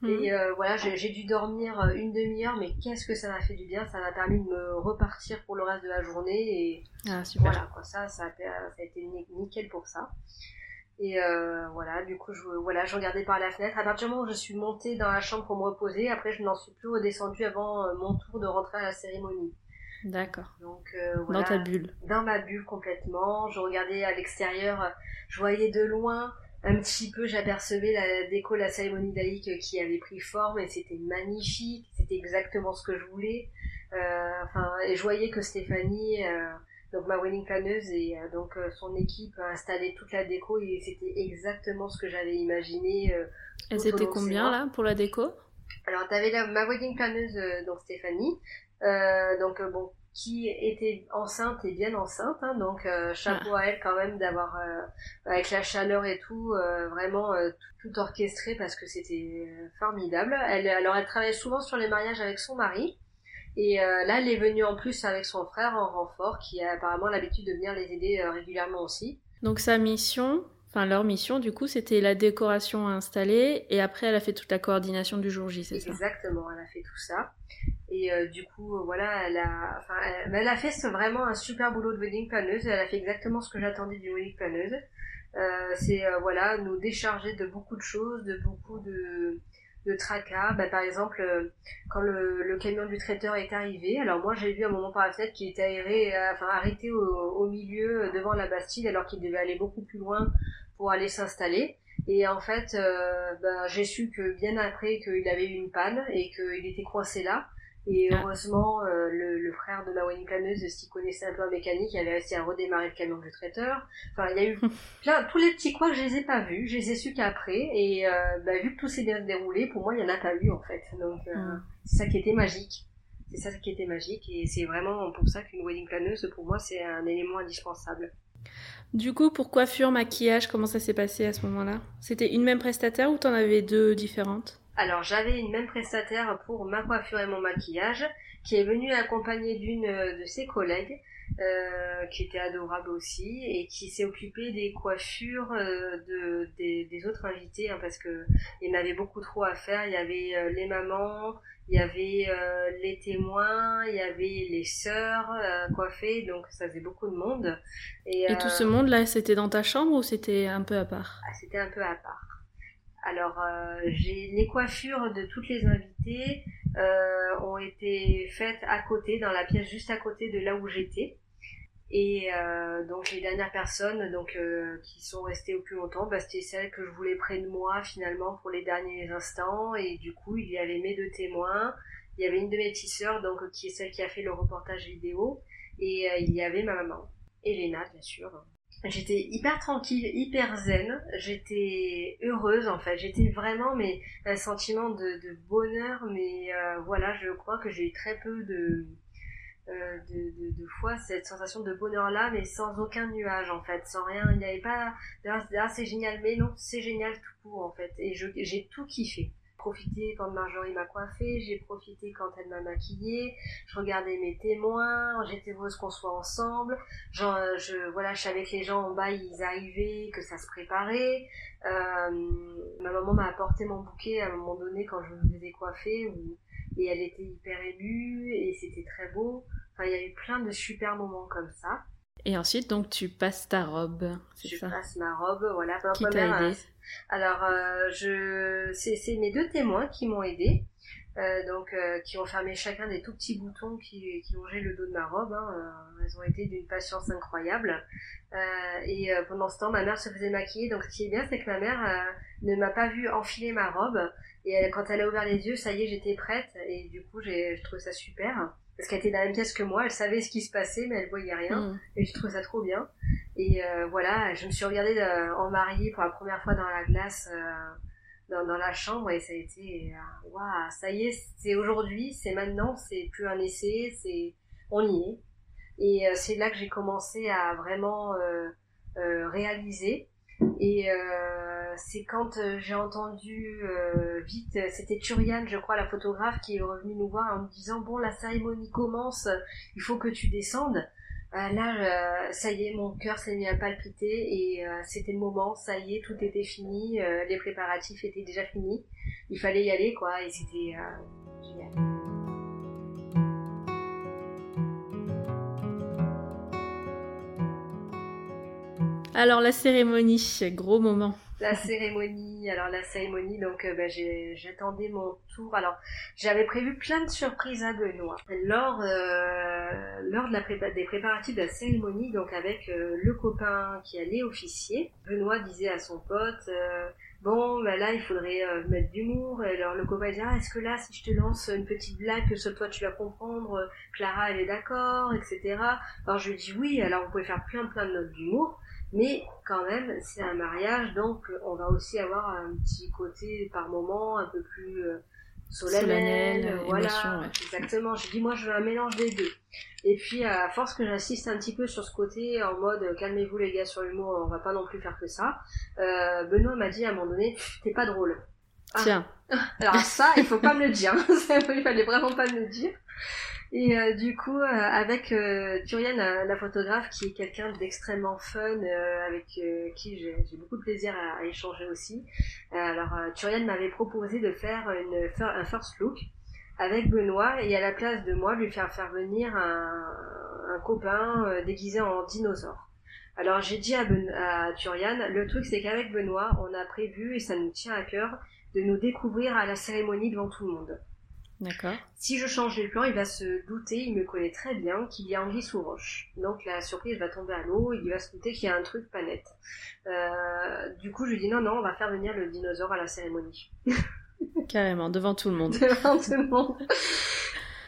Mhm. Et euh, voilà, j'ai dû dormir une demi-heure, mais qu'est-ce que ça m'a fait du bien? Ça m'a permis de me repartir pour le reste de la journée et Ah super. voilà, quoi, ça, ça a, fait- ça a été ni- nickel pour ça. Et voilà, du coup, je, voilà, je regardais par la fenêtre. À partir du moment où je suis montée dans la chambre pour me reposer, après, je n'en suis plus redescendue avant mon tour de rentrer à la cérémonie. D'accord. Donc, euh, voilà, Dans ta bulle. dans ma bulle complètement. Je regardais à l'extérieur, je voyais de loin un petit peu, j'apercevais la déco, la cérémonie laïque qui avait pris forme et c'était magnifique. C'était exactement ce que je voulais. Euh, enfin, et je voyais que Stéphanie, euh, donc ma wedding planeuse et donc son équipe a installé toute la déco et c'était exactement ce que j'avais imaginé. de ces combien là pour la déco? Alors, t'avais la, ma wedding planeuse, donc Stéphanie, euh, donc euh, bon, qui était enceinte et bien enceinte, hein, donc euh, chapeau à elle quand même d'avoir, euh, avec la chaleur et tout, euh, vraiment tout, tout orchestré parce que c'était formidable. Elle, alors, elle travaillait souvent sur les mariages avec son mari. Et là, elle est venue en plus avec son frère en renfort, qui a apparemment l'habitude de venir les aider régulièrement aussi. Donc sa mission, enfin leur mission du coup, c'était la décoration installée et après elle a fait toute la coordination du jour J, c'est ça? Exactement, elle a fait tout ça. Et euh, du coup, euh, voilà, elle a, enfin, elle, a fait vraiment un super boulot de wedding planeuse. Elle a fait exactement ce que j'attendais d'une wedding planeuse. Euh, c'est voilà, nous décharger de beaucoup de choses, de beaucoup de, de tracas. Bah, par exemple, euh, quand le, camion du traiteur est arrivé, alors moi j'ai vu un moment par la fenêtre qu'il était aéré, euh, enfin arrêté au, milieu euh, devant la Bastille alors qu'il devait aller beaucoup plus loin pour aller s'installer. Et en fait, ben, j'ai su que bien après qu'il avait eu une panne et qu'il était coincé là. Et Ah. heureusement, euh, le, le frère de ma wedding planeuse, s'y connaissait un peu en mécanique, il avait réussi à redémarrer le camion du traiteur. Enfin, il y a eu plein, tous les petits quoi, je les ai pas vus, je les ai su qu'après. Et euh, ben, vu que tout s'est bien déroulé, pour moi, il y en a pas eu en fait. Donc, euh, Mm. c'est ça qui était magique. C'est ça qui était magique. Et c'est vraiment pour ça qu'une wedding planeuse, pour moi, c'est un élément indispensable. Du coup, pour coiffure, maquillage, comment ça s'est passé à ce moment-là? C'était une même prestataire ou t'en avais deux différentes? Alors j'avais une même prestataire pour ma coiffure et mon maquillage qui est venue accompagnée d'une euh, de ses collègues euh, qui était adorable aussi et qui s'est occupée des coiffures euh, de, des, des autres invités hein, parce que il y en avait beaucoup trop à faire. Il y avait euh, les mamans, il y avait les témoins, il y avait les sœurs coiffées, donc ça faisait beaucoup de monde. Et tout ce monde-là, c'était dans ta chambre ou c'était un peu à part? Ah, c'était un peu à part. Alors, euh, les coiffures de toutes les invitées euh, ont été faites à côté, dans la pièce juste à côté de là où j'étais. Et euh, donc les dernières personnes donc euh, qui sont restées au plus longtemps, bah, c'était celles que je voulais près de moi finalement pour les derniers instants. Et du coup, il y avait mes deux témoins, il y avait une de mes petites sœurs donc qui est celle qui a fait le reportage vidéo, et euh, il y avait ma maman, Elena bien sûr. J'étais hyper tranquille, hyper zen, j'étais heureuse en fait, j'étais vraiment mais un sentiment de, de bonheur, mais euh, voilà, je crois que j'ai eu très peu de, euh, de, de, de, fois cette sensation de bonheur là, mais sans aucun nuage en fait, sans rien, il n'y avait pas, ah c'est génial, mais non, c'est génial tout court en fait, et j'ai tout kiffé profité quand Marjorie m'a coiffée, j'ai profité quand elle m'a maquillée, je regardais mes témoins, j'étais heureuse qu'on soit ensemble, genre, je, voilà, je savais que les gens en bas, ils arrivaient, que ça se préparait, euh, ma maman m'a apporté mon bouquet à un moment donné quand je me faisais coiffer, et elle était hyper émue, et c'était très beau, enfin, il y a eu plein de super moments comme ça. Et ensuite, donc, tu passes ta robe, ça Je passe ma robe, voilà. Qui t'a aidé alors, euh, je, c'est mes deux témoins qui m'ont aidé. Euh, donc euh, qui ont fermé chacun des tout petits boutons qui, qui longeaient le dos de ma robe. Hein. Euh, elles ont été d'une patience incroyable. Euh, et pendant ce temps, ma mère se faisait maquiller. Donc ce qui est bien, c'est que ma mère ne m'a pas vu enfiler ma robe. Et quand elle a ouvert les yeux, ça y est, j'étais prête. Et du coup, j'ai trouvé ça super parce qu'elle était dans la même pièce que moi, elle savait ce qui se passait, mais elle voyait rien. Mm. Et je trouvais ça trop bien. Et euh, voilà, je me suis regardée euh, en mariée pour la première fois dans la glace, euh, dans, dans, la chambre, et ça a été, waouh, ça y est, c'est aujourd'hui, c'est maintenant, c'est plus un essai, c'est, on y est. Et c'est là que j'ai commencé à vraiment réaliser. Et c'est quand euh, j'ai entendu euh, vite, c'était Turian, je crois, la photographe, qui est revenue nous voir en me disant bon, la cérémonie commence, il faut que tu descendes. Euh, là, ça y est, mon cœur s'est mis à palpiter et c'était le moment, ça y est, tout était fini, les préparatifs étaient déjà finis, il fallait y aller, quoi, et c'était génial. Alors la cérémonie, gros moment la cérémonie. Alors la cérémonie, donc euh, ben, j'attendais mon tour. Alors j'avais prévu plein de surprises à Benoît lors euh, lors de la des préparatifs de la cérémonie, donc avec euh, le copain qui allait officier. Benoît disait à son pote. Euh, bon, ben là, il faudrait mettre d'humour. Alors le copain disait, ah, est-ce que là, si je te lance une petite blague que seul toi tu vas comprendre, Clara, elle est d'accord, etc. Alors je lui dis oui, alors vous pouvez faire plein plein de notes d'humour. Mais quand même, c'est un mariage, donc on va aussi avoir un petit côté par moment un peu plus euh, solennel. voilà, exactement. J'ai dit moi je veux un mélange des deux. Et puis à force que j'insiste un petit peu sur ce côté en mode calmez-vous les gars sur l'humour, on va pas non plus faire que ça. Euh, Benoît m'a dit à un moment donné t'es pas drôle. Ah. Tiens. Alors ça, il faut pas me le dire. il fallait vraiment pas me le dire. Et euh, du coup, euh, avec euh, Turian, la photographe, qui est quelqu'un d'extrêmement fun, avec qui j'ai beaucoup de plaisir à, échanger aussi. alors, Turian m'avait proposé de faire une, un first look avec Benoît et à la place de moi, lui faire faire venir un, un copain déguisé en dinosaure. Alors j'ai dit à, ben, à Turian, le truc c'est qu'avec Benoît, on a prévu, et ça nous tient à cœur, de nous découvrir à la cérémonie devant tout le monde. D'accord. Si je change les plans, il va se douter, il me connaît très bien, qu'il y a Anguille sous roche. Donc la surprise va tomber à l'eau, il va se douter qu'il y a un truc pas net. Euh, du coup, je lui dis non, non, on va faire venir le dinosaure à la cérémonie. Carrément, devant tout le monde. devant tout le monde.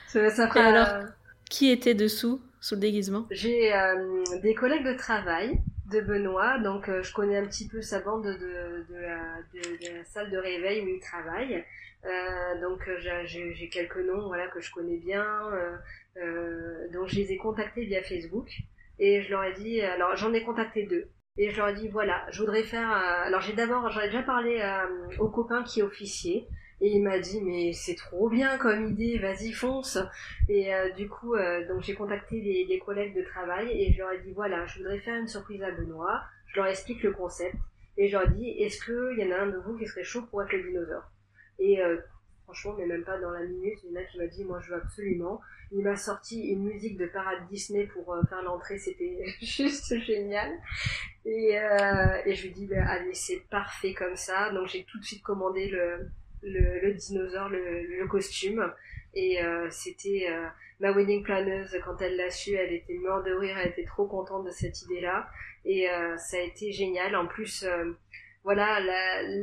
ça, alors, euh, qui était dessous, sous le déguisement? J'ai euh, des collègues de travail de Benoît, donc je connais un petit peu sa bande de, de, la, de, la, salle de réveil où il travaille. Euh, donc euh, j'ai quelques noms voilà que je connais bien. Euh, euh, donc je les ai contactés via Facebook et je leur ai dit alors j'en ai contacté deux et je leur ai dit voilà je voudrais faire alors j'ai d'abord j'en ai déjà parlé au copain qui est officier et il m'a dit mais c'est trop bien comme idée vas-y fonce et du coup donc j'ai contacté les, les, collègues de travail et je leur ai dit voilà je voudrais faire une surprise à Benoît je leur explique le concept et je leur ai dit est-ce qu'il y en a un de vous qui serait chaud pour être le dinosaure? Et euh, franchement, mais même pas dans la minute, il y en a qui m'a dit, moi je veux absolument. Il m'a sorti une musique de parade Disney pour euh, faire l'entrée, c'était juste génial. Et, euh, et je lui dis, bah, allez, c'est parfait comme ça. Donc j'ai tout de suite commandé le, le, dinosaure, le, le, costume. Et c'était ma wedding planeuse, quand elle l'a su, elle était morte de rire, elle était trop contente de cette idée-là. Et ça a été génial. En plus, voilà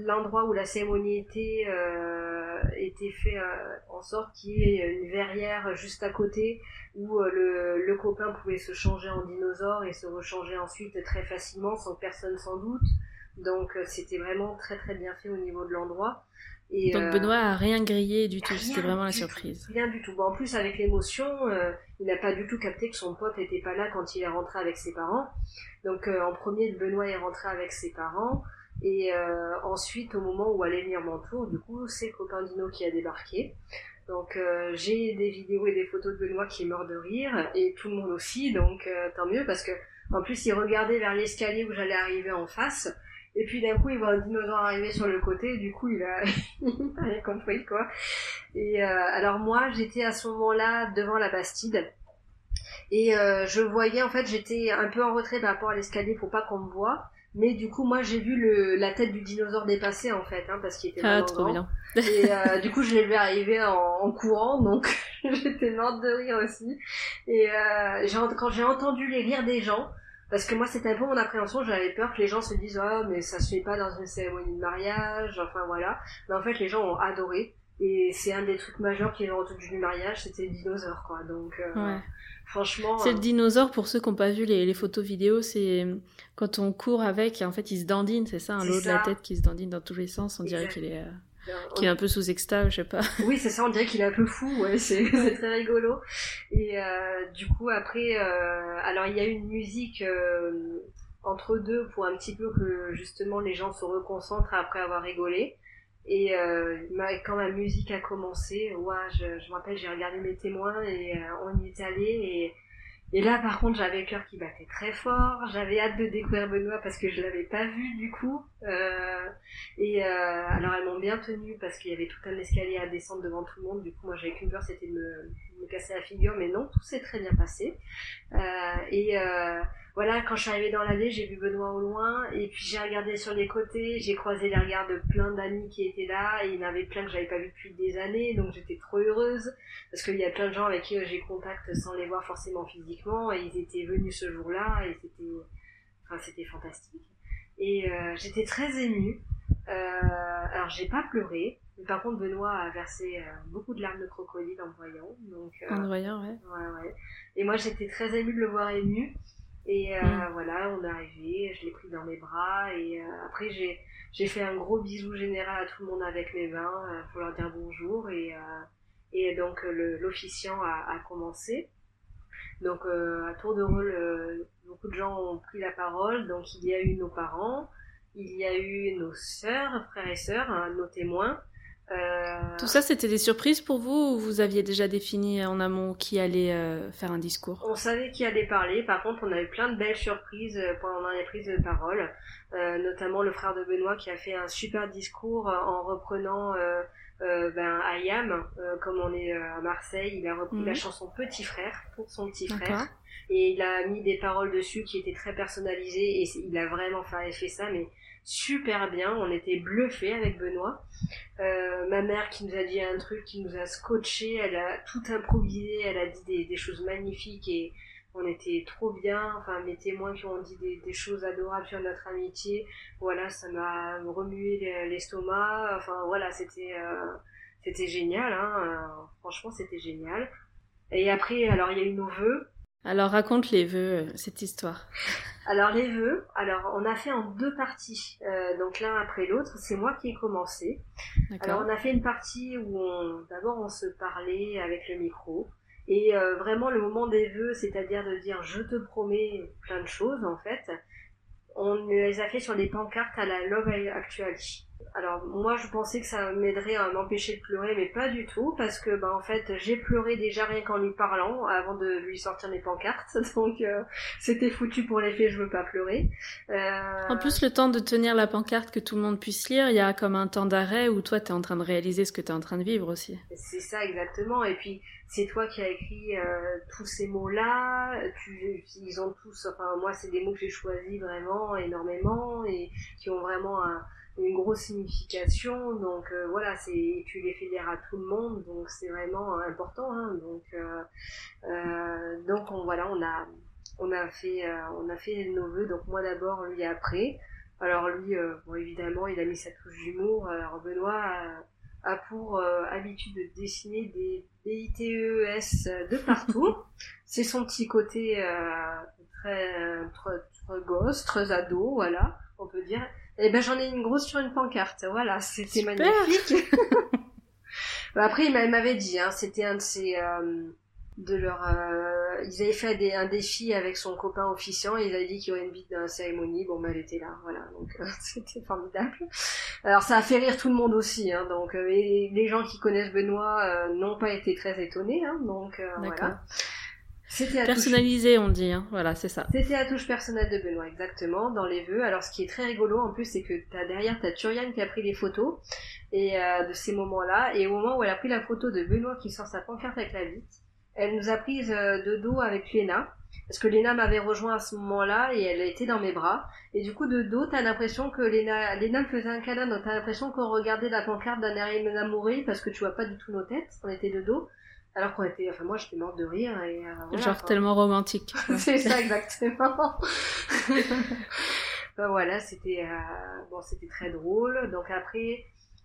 l'endroit où la cérémonie était euh, était fait euh, en sorte qu'il y ait une verrière juste à côté où euh, le, le copain pouvait se changer en dinosaure et se rechanger ensuite très facilement sans personne sans doute donc c'était vraiment très très bien fait au niveau de l'endroit et Donc Benoît a rien grillé du tout, c'était vraiment la surprise. rien du tout. Bon, en plus avec l'émotion, il n'a pas du tout capté que son pote n'était pas là quand il est rentré avec ses parents. Donc en premier, Benoît est rentré avec ses parents. Et euh, ensuite, au moment où allait venir mon tour, du coup, c'est Copain Dino qui a débarqué. Donc euh, j'ai des vidéos et des photos de Benoît qui est mort de rire, et tout le monde aussi, donc euh, tant mieux, parce que en plus il regardait vers l'escalier où j'allais arriver en face, et puis d'un coup il voit un dinosaure arriver sur le côté, et du coup il a, rien compris quoi. Et alors moi j'étais à ce moment-là devant la Bastide, et je voyais en fait j'étais un peu en retrait par rapport à l'escalier pour pas qu'on me voie. Mais du coup, moi, j'ai vu le, la tête du dinosaure dépasser, en fait, hein, parce qu'il était ah, trop bien. Et euh, du coup, je l'ai vu arriver en, en courant, donc j'étais morte de rire aussi. Et euh, quand j'ai entendu les rires des gens, parce que moi, c'était un peu mon appréhension, j'avais peur que les gens se disent « Ah, mais ça se fait pas dans une cérémonie de mariage », enfin voilà. Mais en fait, les gens ont adoré. Et c'est un des trucs majeurs qui est entendu du mariage, c'était le dinosaure, quoi. Donc, euh, ouais. Franchement. C'est le euh, dinosaure, pour ceux qui n'ont pas vu les, les photos vidéo, c'est quand on court avec, en fait, il se dandine, c'est ça, un lot de la tête qui se dandine dans tous les sens, on dirait qu'il est. Euh, qu'il est un peu sous extase, je sais pas. Oui, c'est ça, on dirait qu'il est un peu fou, ouais, c'est très rigolo. Et euh, du coup, après, euh, alors il y a une musique euh, entre deux pour un petit peu que justement les gens se reconcentrent après avoir rigolé. Et euh, quand ma musique a commencé, ouais, je, je me rappelle, j'ai regardé mes témoins et euh, on y est allé. Et, et là, par contre, j'avais le cœur qui battait très fort. J'avais hâte de découvrir Benoît parce que je l'avais pas vu du coup. Euh, et euh, alors, elles m'ont bien tenue parce qu'il y avait tout un escalier à descendre devant tout le monde. Du coup, moi, j'avais qu'une peur, c'était de me, me, casser la figure. Mais non, tout s'est très bien passé. Euh, et voilà, quand je suis arrivée dans l'allée, j'ai vu Benoît au loin, et puis j'ai regardé sur les côtés, j'ai croisé les regards de plein d'amis qui étaient là, et il y en avait plein que j'avais pas vu depuis des années, donc j'étais trop heureuse, parce qu'il y a plein de gens avec qui j'ai contact sans les voir forcément physiquement, et ils étaient venus ce jour-là, et c'était, enfin, c'était fantastique. Et euh, j'étais très émue. Euh, alors j'ai pas pleuré, mais par contre Benoît a versé euh, beaucoup de larmes de crocodile en me voyant. Donc, en voyant, ouais. ouais. Ouais, Et moi j'étais très émue de le voir ému. Et euh, mm. voilà, on est arrivé, je l'ai pris dans mes bras et euh, après j'ai j'ai fait un gros bisou général à tout le monde avec mes mains euh, pour leur dire bonjour et et donc l'officiant a, a, commencé. Donc à tour de rôle, beaucoup de gens ont pris la parole. Donc il y a eu nos parents, il y a eu nos sœurs, frères et sœurs, hein, nos témoins. Euh, Tout ça, c'était des surprises pour vous ou vous aviez déjà défini en amont qui allait euh, faire un discours? On savait qui allait parler. Par contre, on a eu plein de belles surprises euh, pendant les prises de parole, notamment le frère de Benoît qui a fait un super discours en reprenant ben, Ayam, comme on est à Marseille. Il a repris la mhm. chanson Petit frère pour son petit frère. Et il a mis des paroles dessus qui étaient très personnalisées et il a vraiment fait, fait ça, mais super bien. On était bluffés avec Benoît. Euh, ma mère qui nous a dit un truc, qui nous a scotché, elle a tout improvisé, elle a dit des, choses magnifiques et on était trop bien. Enfin, mes témoins qui ont dit des, des choses adorables sur notre amitié, voilà, ça m'a remué l'estomac. Enfin, voilà, c'était euh, c'était génial. Hein. Euh, franchement, c'était génial. Et après, alors il y a eu nos vœux. Alors raconte les vœux, cette histoire. Alors les vœux, alors on a fait en deux parties, euh, donc l'un après l'autre. C'est moi qui ai commencé. Alors on a fait une partie où on, d'abord on se parlait avec le micro et euh, vraiment le moment des vœux, c'est-à-dire de dire je te promets plein de choses en fait. On les a fait sur des pancartes à la Love Actually. Alors moi je pensais que ça m'aiderait à m'empêcher de pleurer, mais pas du tout, parce que bah en fait j'ai pleuré déjà rien qu'en lui parlant avant de lui sortir mes pancartes, donc euh, c'était foutu pour les faits, je veux pas pleurer. Euh... En plus le temps de tenir la pancarte que tout le monde puisse lire, il y a comme un temps d'arrêt où toi tu es en train de réaliser ce que tu es en train de vivre aussi. C'est ça exactement, et puis c'est toi qui as écrit euh, tous ces mots-là, tu, ils ont tous, enfin moi c'est des mots que j'ai choisis vraiment énormément et qui ont vraiment un une grosse signification. Donc euh, voilà, c'est tu les fais lire à tout le monde, donc c'est vraiment important. Hein, donc euh, euh, donc on, voilà, on a on a fait on a fait nos vœux. Donc moi d'abord, lui après. Alors lui, euh, bon, évidemment, il a mis sa touche d'humour. Alors Benoît a, a pour euh, habitude de dessiner des BITES de partout. C'est son petit côté euh, très, très, très gosse, très ado, voilà, on peut dire. Et ben j'en ai une grosse sur une pancarte, voilà, c'était magnifique. Bah, Après, il m'a- il m'avait dit, hein, c'était un de ses, euh, de leur, euh, ils avaient fait des- un défi avec son copain officiant et ils avaient dit qu'il y aurait une bite dans la cérémonie. Bon, bah, elle était là, voilà, donc euh, c'était formidable. Alors, ça a fait rire tout le monde aussi, hein, donc euh, et les gens qui connaissent Benoît euh, n'ont pas été très étonnés, hein, donc euh, voilà. C'était à touche- Personnalisé, on dit. Hein. Voilà, c'est ça. c'était la touche personnelle de Benoît, exactement, dans les vœux. Alors, ce qui est très rigolo, en plus, c'est que t'as derrière, t'as Turiane qui a pris les photos et euh, de ces moments-là. Et au moment où elle a pris la photo de Benoît qui sort sa pancarte avec la bite, elle nous a prise euh, de dos avec Léna. Parce que Léna m'avait rejoint à ce moment-là et elle était dans mes bras. Et du coup, de dos, t'as l'impression que Léna, Léna me faisait un câlin, donc t'as l'impression qu'on regardait la pancarte d'un air amoureux parce que tu vois pas du tout nos têtes. On était de dos. Alors qu'on était, enfin, moi, j'étais morte de rire et euh, voilà, Genre tellement romantique. c'est ça exactement. Ben voilà, c'était euh, bon, c'était très drôle. Donc après,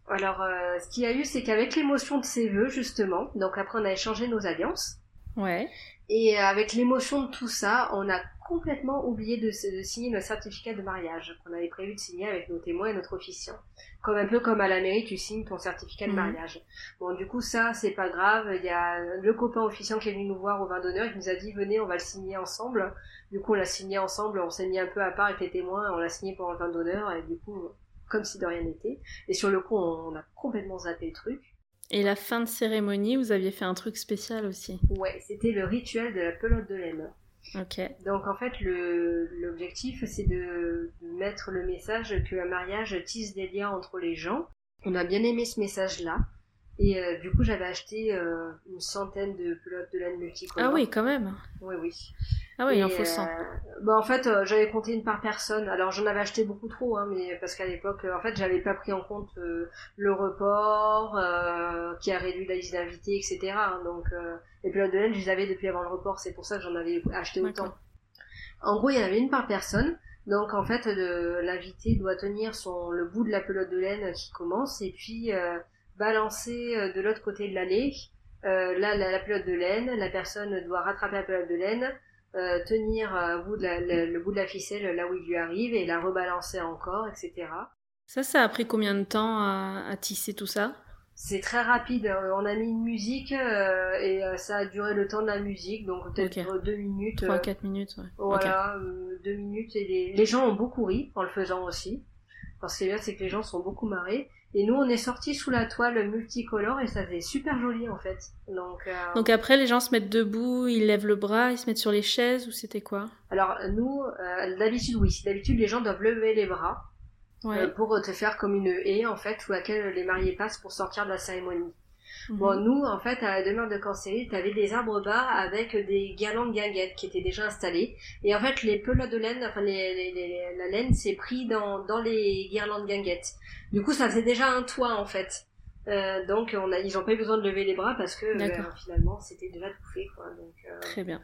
alors euh, ce qu'il y a eu, c'est qu'avec l'émotion de ces vœux justement, donc après on a échangé nos alliances Ouais. et avec l'émotion de tout ça, on a complètement oublié de, de signer notre certificat de mariage qu'on avait prévu de signer avec nos témoins et notre officiant. Comme un peu comme à la mairie, tu signes ton certificat de Mhm. mariage. Bon, du coup, ça, c'est pas grave. Il y a le copain officiant qui est venu nous voir au vin d'honneur, qui nous a dit, venez, on va le signer ensemble. Du coup, on l'a signé ensemble, on s'est mis un peu à part avec les témoins, on l'a signé pour le vin d'honneur, et du coup, comme si de rien n'était. Et sur le coup, on a complètement zappé le truc. Et la fin de cérémonie, vous aviez fait un truc spécial aussi. Ouais, c'était le rituel de la pelote de laine. Donc en fait, l'objectif, c'est de, de mettre le message qu'un mariage tisse des liens entre les gens. On a bien aimé ce message-là. Et euh, du coup, j'avais acheté euh, une centaine de pelotes de laine multicolores. Ah oui, quand même. Oui, oui. Ah oui, il en faut euh, 100. bah, en fait, euh, j'avais compté une par personne. Alors j'en avais acheté beaucoup trop, hein, mais parce qu'à l'époque, euh, en fait, j'avais pas pris en compte euh, le report euh, qui a réduit la liste d'invités, etc. hein. donc euh, les pelotes de laine, je les avais depuis avant le report. C'est pour ça que j'en avais acheté autant. En gros, il y en avait une par personne. Donc en fait, l'invité doit tenir son le bout de la pelote de laine qui commence et puis euh, balancer euh, de l'autre côté de l'allée. Euh, là, la, la pelote de laine, la personne doit rattraper la pelote de laine, euh, tenir euh, bout de la- le, le bout de la ficelle là où il lui arrive et la rebalancer encore, etc. Ça, ça a pris combien de temps à, à tisser tout ça? C'est très rapide. Euh, On a mis une musique euh, et ça a duré le temps de la musique, donc peut-être deux minutes. 3-4 minutes, ouais. Voilà, deux minutes. Et les, les gens ont beaucoup ri en le faisant aussi. Parce que là, c'est que les gens sont beaucoup marrés. Et nous, on est sortis sous la toile multicolore et ça faisait super joli en fait. Donc, euh, Donc après, les gens se mettent debout, ils lèvent le bras, ils se mettent sur les chaises, ou c'était quoi? Alors nous, euh, d'habitude, oui. D'habitude, les gens doivent lever les bras Ouais. euh, pour te faire comme une haie en fait, sous laquelle les mariés passent pour sortir de la cérémonie. Mhm. Bon, nous, en fait, à la demeure de Cancéry, t'avais des arbres bas avec des guirlandes guinguettes qui étaient déjà installées. Et en fait, les pelotes de laine, enfin, les, les- les- la laine s'est pris dans, dans les guirlandes guinguettes. Du coup, ça faisait déjà un toit, en fait. Euh, donc, on a, ils ont pas eu besoin de lever les bras parce que, euh, finalement, c'était déjà tout fait, quoi. Donc, euh, Très bien.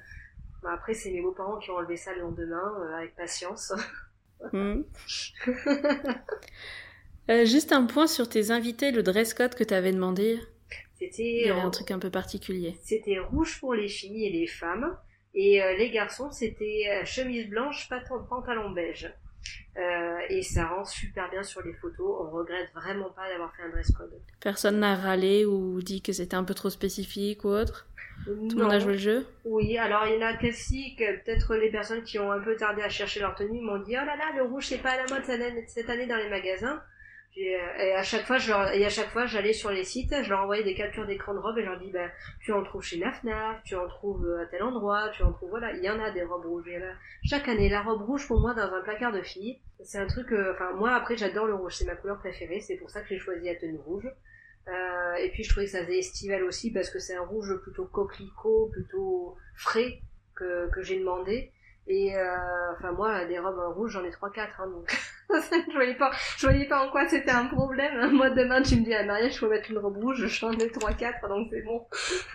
bon, après, c'est mes beaux-parents qui ont enlevé ça le lendemain, avec patience. Mhm. Juste un point sur tes invités, le dress code que t'avais demandé. Il C'était, y avait un truc un peu particulier. C'était rouge pour les filles et les femmes. Et euh, les garçons, c'était euh, chemise blanche, pantalon beige. Euh, et ça rend super bien sur les photos. On regrette vraiment pas d'avoir fait un dress code. Personne n'a râlé ou dit que c'était un peu trop spécifique ou autre? Tout le monde a joué le jeu? Oui, alors il y en a quasi que peut-être les personnes qui ont un peu tardé à chercher leur tenue m'ont dit oh là là le rouge c'est pas à la mode cette année dans les magasins. Euh, Et à chaque fois, je leur- et à chaque fois, j'allais sur les sites, je leur envoyais des captures d'écran de robes et je leur dis, ben, tu en trouves chez Nafnaf, tu en trouves euh, à tel endroit, tu en trouves, voilà, il y en a des robes rouges. Et là, chaque année, la robe rouge pour moi dans un placard de fille, c'est un truc, euh, enfin, moi après, j'adore le rouge, c'est ma couleur préférée, c'est pour ça que j'ai choisi la tenue rouge. Euh, et puis je trouvais que ça faisait estival aussi parce que c'est un rouge plutôt coquelicot, plutôt frais que, que j'ai demandé. Et euh, enfin moi des robes rouges j'en ai trois quatre hein, donc je voyais pas je voyais pas en quoi c'était un problème. Moi demain tu me dis à mariage je peux mettre une robe rouge j'en ai trois quatre donc c'est bon.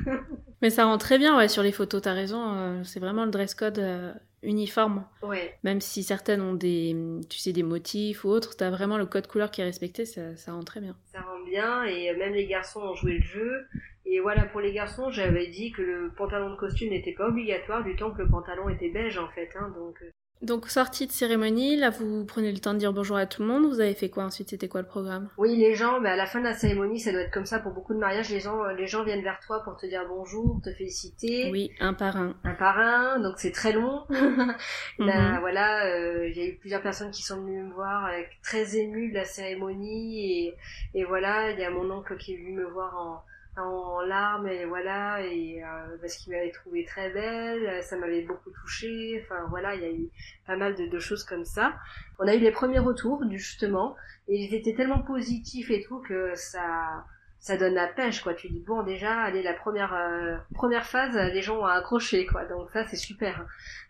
Mais ça rend très bien, ouais, sur les photos, t'as raison. euh, c'est vraiment le dress code euh, uniforme. Ouais. Même si certaines ont des, tu sais, des motifs ou autres, t'as vraiment le code couleur qui est respecté, ça, ça rend très bien. Ça rend bien et euh, même les garçons ont joué le jeu. Et voilà, pour les garçons, j'avais dit que le pantalon de costume n'était pas obligatoire du temps que le pantalon était beige en fait. Hein, donc Donc, sortie de cérémonie, là, vous prenez le temps de dire bonjour à tout le monde. Vous avez fait quoi ensuite? C'était quoi le programme? Oui, les gens, bah, à la fin de la cérémonie, ça doit être comme ça pour beaucoup de mariages. Les gens, les gens viennent vers toi pour te dire bonjour, te féliciter. Oui, un par un. Un par un, donc c'est très long. Là, Mhm. voilà, euh, il y a eu plusieurs personnes qui sont venues me voir, euh, très émues de la cérémonie. Et, et voilà, il y a mon oncle qui est venu me voir en, en larmes et voilà et euh, parce qu'il m'avait trouvé très belle ça m'avait beaucoup touchée enfin voilà il y a eu pas mal de, de choses comme ça. On a eu les premiers retours justement et ils étaient tellement positifs et tout que ça ça donne la pêche quoi. Tu dis bon déjà allez la première euh, première phase les gens ont accroché quoi. Donc ça c'est super.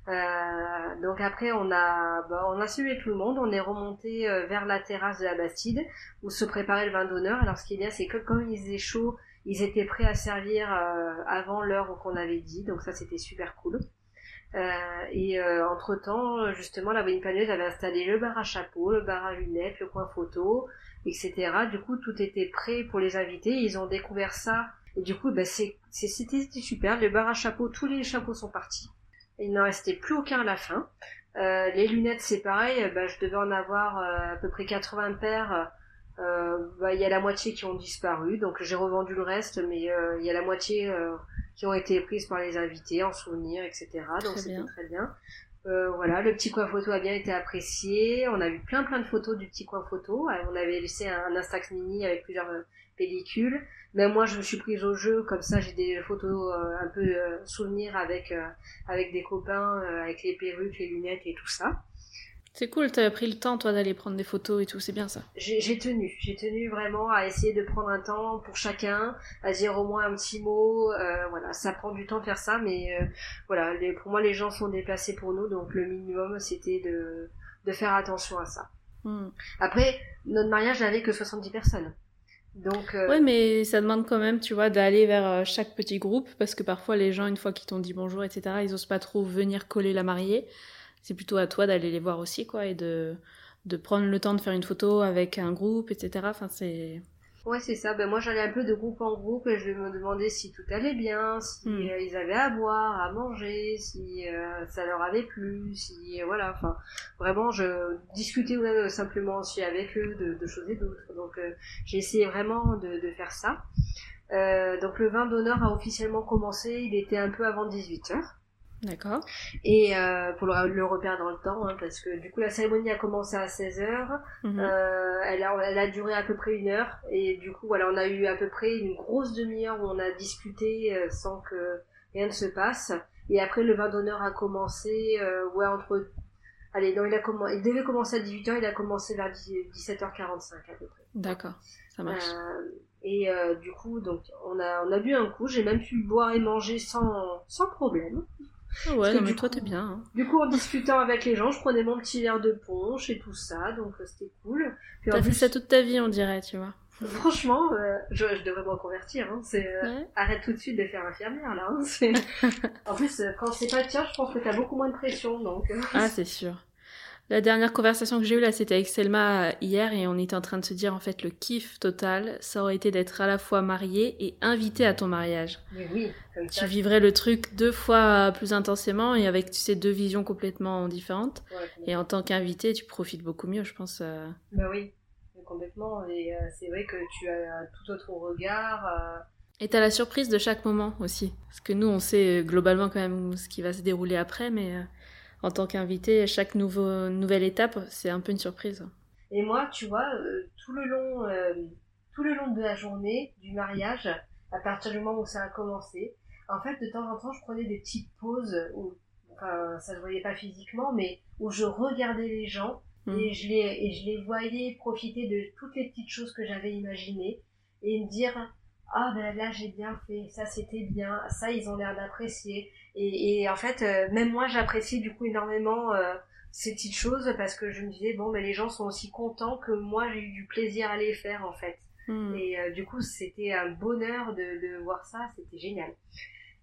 Euh, donc après on a bah, on a suivi tout le monde. On est remonté euh, vers la terrasse de la Bastide où se préparait le vin d'honneur. Alors ce qui est bien c'est que quand il faisait chaud ils étaient prêts à servir euh, avant l'heure qu'on avait dit donc ça c'était super cool. Euh, et euh, entre temps justement la planeuse avait installé le bar à chapeau le bar à lunettes le coin photo etc du coup tout était prêt pour les invités. Ils ont découvert ça. Et du coup bah, c'était super. Le bar à chapeau tous les chapeaux sont partis. Il n'en restait plus aucun à la fin. Euh, les lunettes c'est pareil. Bah, je devais en avoir à peu près 80 paires euh, bah, il y a la moitié qui ont disparu, donc j'ai revendu le reste, mais euh, il y a la moitié euh, qui ont été prises par les invités en souvenir, etc. Donc c'était très bien. Euh, voilà, le petit coin photo a bien été apprécié. On a eu plein plein de photos du petit coin photo. On avait laissé un, un Instax mini avec plusieurs pellicules. Mais moi, je me suis prise au jeu, comme ça, j'ai des photos euh, un peu euh, souvenirs avec euh, avec des copains, euh, avec les perruques, les lunettes et tout ça. C'est cool, t'as pris le temps, toi, d'aller prendre des photos et tout, c'est bien ça. j'ai tenu, j'ai tenu vraiment à essayer de prendre un temps pour chacun, à dire au moins un petit mot. euh, voilà, ça prend du temps de faire ça, mais euh, voilà, les, pour moi les gens sont déplacés pour nous, donc le minimum c'était de de faire attention à ça. Hmm. Après, notre mariage n'avait que 70 personnes, donc euh, Ouais, mais ça demande quand même, tu vois, d'aller vers chaque petit groupe, parce que parfois les gens, une fois qu'ils t'ont dit bonjour, etc., ils osent pas trop venir coller la mariée. C'est plutôt à toi d'aller les voir aussi, quoi, et de, de prendre le temps de faire une photo avec un groupe, etc. Enfin, c'est... ouais c'est ça. Ben moi j'allais un peu de groupe en groupe et je me demandais si tout allait bien, si Hmm. euh, ils avaient à boire, à manger, si euh, ça leur avait plu, si euh, voilà. Enfin, vraiment je discutais même simplement aussi avec eux de, de choses et d'autres. Donc euh, j'ai essayé vraiment de, de faire ça. Donc le vin d'honneur a officiellement commencé, il était un peu avant 18h. D'accord. Et euh, pour le, le repère dans le temps, hein, parce que du coup la cérémonie a commencé à 16h, Mhm. euh, elle, a, elle a duré à peu près une heure. Et du coup voilà on a eu à peu près une grosse demi-heure où on a discuté euh, sans que rien ne se passe. Et après le vin d'honneur a commencé ouais entre allez non il a commen- il devait commencer à 18h il a commencé vers 10 17h45 à peu près. D'accord, ça marche. Et du coup donc on a on a bu un coup. J'ai même pu boire et manger sans sans problème Ah ouais, non, mais du toi, t'es bien. hein. du coup en discutant avec les gens je prenais mon petit verre de punch et tout ça donc euh, c'était cool T'as fait ça toute ta vie, on dirait, tu vois. Franchement, euh, je, je devrais me reconvertir. Hein. C'est, euh, Ouais. arrête tout de suite de faire infirmière là. Hein. En plus, quand c'est pas le tien, je pense que t'as beaucoup moins de pression. Donc, Ah, c'est sûr. La dernière conversation que j'ai eue là, c'était avec Selma euh, hier et on était en train de se dire en fait le kiff total, ça aurait été d'être à la fois mariée et invitée à ton mariage. mais oui, comme ça. Tu vivrais le truc deux fois plus intensément et avec tu sais deux visions complètement différentes. ouais, Et en tant qu'invité, tu profites beaucoup mieux, je pense. euh. Bah oui, complètement. Et euh, c'est vrai que tu as un tout autre regard. euh, Et t'as la surprise de chaque moment aussi. Parce que nous, on sait euh, globalement quand même ce qui va se dérouler après, mais euh, en tant qu'invité, chaque nouveau, nouvelle étape, c'est un peu une surprise. Et moi, tu vois, euh, tout le long, euh, tout le long de la journée du mariage, à partir du moment où ça a commencé, en fait, de temps en temps, je prenais des petites pauses où, enfin, ça se voyait pas physiquement, mais où je regardais les gens Mm. et je les et je les voyais profiter de toutes les petites choses que j'avais imaginées et me dire ah ben là j'ai bien fait. Ça c'était bien. Ça ils ont l'air d'apprécier. Et, et en fait euh, même moi j'apprécie du coup énormément euh, ces petites choses parce que je me disais bon mais les gens sont aussi contents que moi j'ai eu du plaisir à les faire en fait. Hmm. et euh, du coup c'était un bonheur de, de voir ça. C'était génial.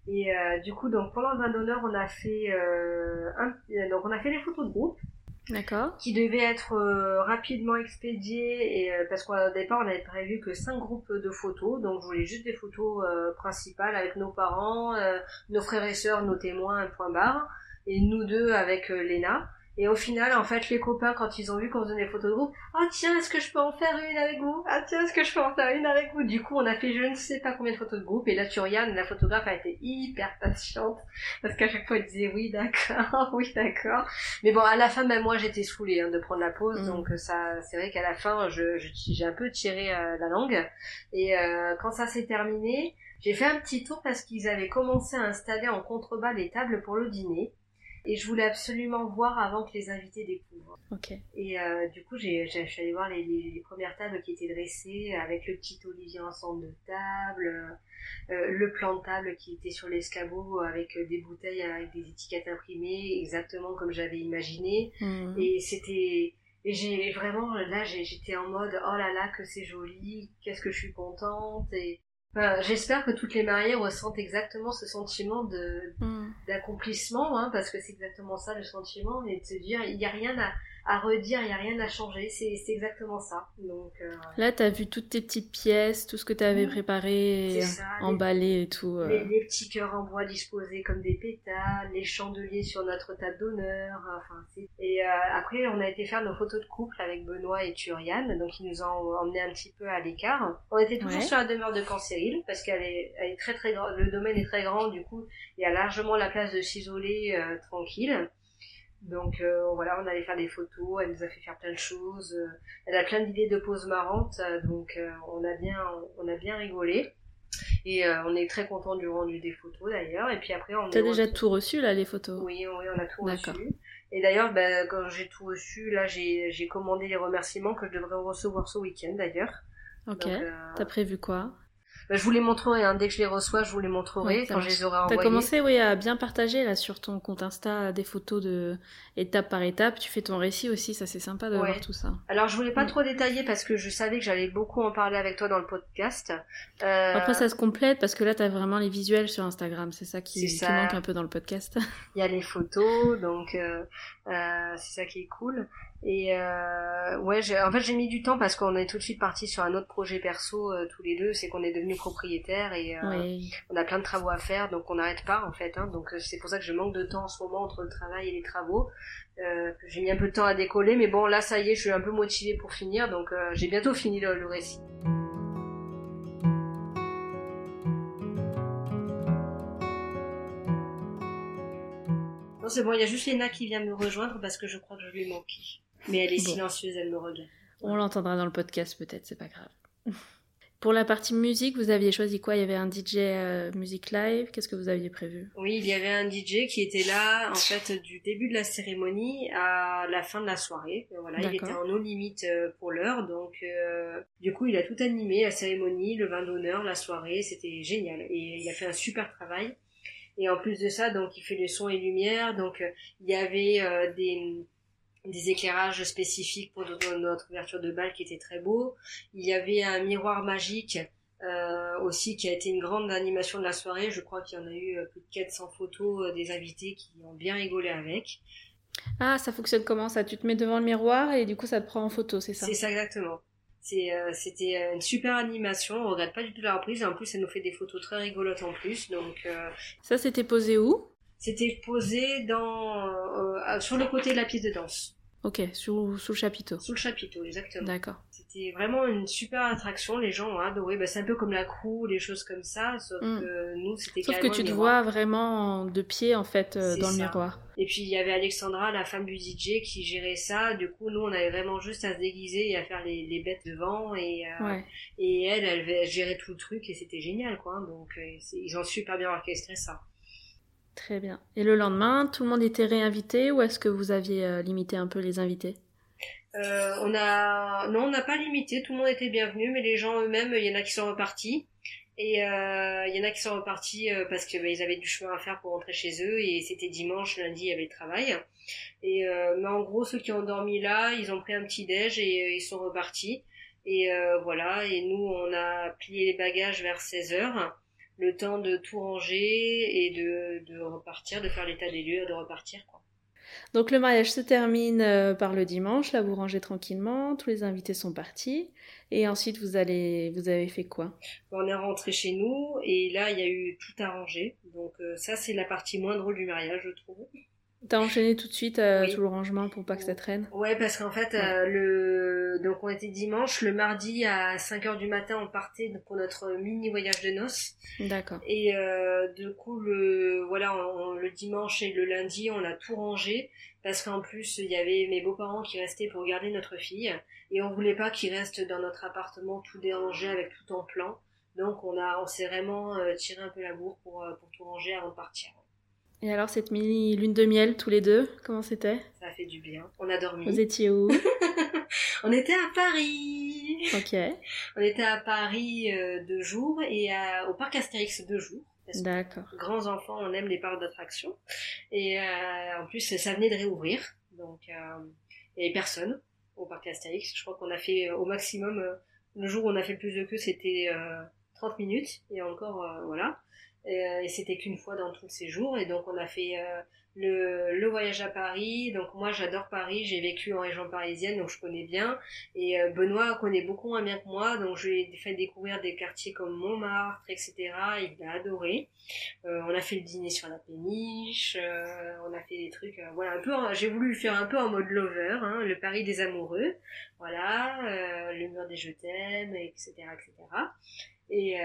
Et du coup, donc pendant le vin d'honneur, on a fait un, donc on a fait les photos de groupe. Qui devaient être euh, rapidement expédiées et euh, parce qu'au départ on avait prévu que cinq groupes de photos. Donc je voulais juste des photos euh, principales avec nos parents euh, nos frères et sœurs nos témoins un point barre. Et nous deux avec euh, Léna et au final en fait les copains quand ils ont vu qu'on faisait des photos de groupe ah tiens est-ce que je peux en faire une avec vous ah tiens est-ce que je peux en faire une avec vous? Du coup on a fait je ne sais pas combien de photos de groupe et là Turiane la photographe a été hyper patiente parce qu'à chaque fois elle disait oui d'accord oui d'accord mais bon, à la fin, même moi, j'étais saoulée hein, de prendre la pause, Mm. donc ça, c'est vrai qu'à la fin, je, je- j'ai un peu tiré euh, la langue. Et euh, quand ça s'est terminé, j'ai fait un petit tour parce qu'ils avaient commencé à installer en contrebas les tables pour le dîner. Et je voulais absolument voir avant que les invités découvrent. Ok. Et euh, du coup, j'ai, je suis allée voir les, les, les premières tables qui étaient dressées avec le petit olivier ensemble de table, euh, le plan de table qui était sur l'escabeau avec euh, des bouteilles avec des étiquettes imprimées, exactement comme j'avais imaginé. Mhm. Et c'était, et j'ai vraiment là, j'étais en mode oh là là que c'est joli, qu'est-ce que je suis contente. Et enfin, j'espère que toutes les mariées ressentent exactement ce sentiment de Mhm. d'accomplissement, hein, parce que c'est exactement ça le sentiment, et de se dire il n'y a rien à, à redire, il n'y a rien à changer, c'est c'est exactement ça. Donc euh, Là, t'as vu toutes tes petites pièces, tout ce que t'avais Oui. préparé, les- emballé et tout. euh. Les, les petits cœurs en bois disposés comme des pétales, les chandeliers sur notre table d'honneur. Enfin, c'est- et euh, après, on a été faire nos photos de couple avec Benoît et Turiane, donc ils nous ont emmenés un petit peu à l'écart. On était toujours Ouais. sur la demeure de Cancéril parce qu'elle est, elle est très très grande. Le domaine est très grand, du coup, il y a largement la place de s'isoler euh, tranquille. Donc euh, voilà, on allait faire des photos, elle nous a fait faire plein de choses. euh, elle a plein d'idées de poses marrantes, euh, donc euh, on a bien, on a bien rigolé. Et on est très content du rendu des photos d'ailleurs. Et puis après, on T'as déjà tout reçu là, les photos? Oui, oui, on a tout reçu. Et d'ailleurs, ben, quand j'ai tout reçu, là, j'ai commandé les remerciements que je devrais recevoir ce week-end d'ailleurs. Ok. T'as prévu quoi? Ben, je vous les montrerai. Hein. Dès que je les reçois, je vous les montrerai Ouais, quand je les aurai T'as envoyés. commencé oui, à bien partager là sur ton compte Insta des photos de étape par étape. Tu fais ton récit aussi, ça c'est sympa de Ouais. voir tout ça. Alors, je voulais pas Mm. trop détailler parce que je savais que j'allais beaucoup en parler avec toi dans le podcast. Euh, Après ça se complète parce que là t'as vraiment les visuels sur Instagram, c'est ça qui, manque un peu dans le podcast. il y a les photos, donc euh, euh, c'est ça qui est cool. Et euh, ouais, en fait j'ai mis du temps parce qu'on est tout de suite parti sur un autre projet perso euh, tous les deux, c'est qu'on est devenus propriétaires et euh, oui. on a plein de travaux à faire, donc on n'arrête pas en fait. Hein, donc c'est pour ça que je manque de temps en ce moment entre le travail et les travaux. J'ai mis un peu de temps à décoller, mais bon là ça y est, je suis un peu motivée pour finir, donc j'ai bientôt fini le, le récit. Non c'est bon, il y a juste Léna qui vient me rejoindre parce que je crois que je lui manque. Mais elle est Bon. silencieuse, elle me regarde. On l'entendra dans le podcast peut-être, c'est pas grave. Pour la partie musique, vous aviez choisi quoi? Il y avait un DJ euh, musique live. Qu'est-ce que vous aviez prévu? Oui, il y avait un DJ qui était là, en fait, du début de la cérémonie à la fin de la soirée. Euh, Voilà, il était en no limite euh, pour l'heure, donc euh, du coup, il a tout animé, la cérémonie, le vin d'honneur, la soirée, c'était génial. Et il a fait un super travail. Et en plus de ça, donc il fait les sons et lumières, donc il y avait euh, des des éclairages spécifiques pour notre notre ouverture de bal qui était très beau. Il y avait un miroir magique euh, aussi qui a été une grande animation de la soirée. Je crois qu'il y en a eu euh, plus de 400 photos euh, des invités qui ont bien rigolé avec. Ah, ça fonctionne comment ça? Tu te mets devant le miroir et du coup ça te prend en photo, c'est ça? C'est ça exactement. C'est, c'était euh, une super animation, on regrette pas du tout la reprise et en plus elle nous fait des photos très rigolotes en plus. Donc euh, Ça c'était posé où? C'était posé dans euh, sur le côté de la pièce de danse, Ok, sous, sous le chapiteau. sous le chapiteau exactement. D'accord. C'était vraiment une super attraction, les gens ont adoré. Bah, c'est un peu comme la crew, les choses comme ça, sauf Mm. que nous c'était Sauf que tu te vois vraiment de pied en fait euh, dans le miroir. Et puis il y avait Alexandra, la femme du DJ, qui gérait ça. Du coup, nous, on avait vraiment juste à se déguiser et à faire les, les bêtes devant. Et, euh, Ouais. et elle, elle, elle gérait tout le truc et c'était génial, quoi. Donc, euh, ils ont super bien orchestré ça. Très bien. Et le lendemain, tout le monde était réinvité ou est-ce que vous aviez euh, limité un peu les invités? Euh, on a, non, on n'a pas limité. Tout le monde était bienvenu, mais les gens eux-mêmes, il y en a qui sont repartis. Et euh, il y en a qui sont repartis parce que bah, avaient du chemin à faire pour rentrer chez eux et c'était dimanche, lundi il y avait le travail. Et mais en gros ceux qui ont dormi là, ils ont pris un petit déj et ils sont repartis. Et voilà, et nous on a plié les bagages vers 16 heures. Le temps de tout ranger et de, de repartir, de faire l'état des lieux, de repartir. Quoi. Donc le mariage se termine euh, par le dimanche, là vous rangez tranquillement, tous les invités sont partis, et ensuite vous allez, vous avez fait quoi? On est rentré chez nous et là il y a eu tout à ranger, donc euh, ça c'est la partie moins drôle du mariage je trouve. T'as enchaîné tout de suite euh, Oui. tout le rangement pour pas que ça traîne Ouais, parce qu'en fait, euh, le donc on était dimanche, le mardi à 5 heures du matin, on partait pour notre mini voyage de noces. D'accord. Et euh, du coup, le voilà, on- le dimanche et le lundi, on a tout rangé parce qu'en plus, il y avait mes beaux-parents qui restaient pour garder notre fille et on voulait pas qu'ils restent dans notre appartement tout dérangé avec tout en plan. Donc on a, on s'est vraiment euh, tiré un peu la bourre pour euh, pour tout ranger avant de partir. Et alors cette mini lune de miel tous les deux, comment c'était? Ça a fait du bien. On a dormi. Vous étiez où? On était à Paris. Ok, On était à Paris euh, deux jours et à- au parc Astérix deux jours. D'accord. grands enfants, on aime les parcs d'attractions. Et euh, en plus, ça venait de réouvrir. Donc, euh, il n'y avait personne au parc Astérix. Je crois qu'on a fait euh, au maximum, euh, le jour où on a fait le plus de queue, c'était euh, 30 minutes. Et encore, voilà. Euh, et c'était qu'une fois dans tous ces jours. Et donc, on a fait euh, le, le voyage à Paris. Donc, moi, j'adore Paris. J'ai vécu en région parisienne, donc je connais bien. Et euh, Benoît connaît beaucoup moins bien que moi. Donc, je lui ai fait découvrir des quartiers comme Montmartre, etc. Il a adoré. On a fait le dîner sur la péniche, on a fait des trucs, voilà, un peu. J'ai voulu le faire un peu en mode lover, hein, le Paris des amoureux, voilà, le mur des je t'aime, etc., etc. Et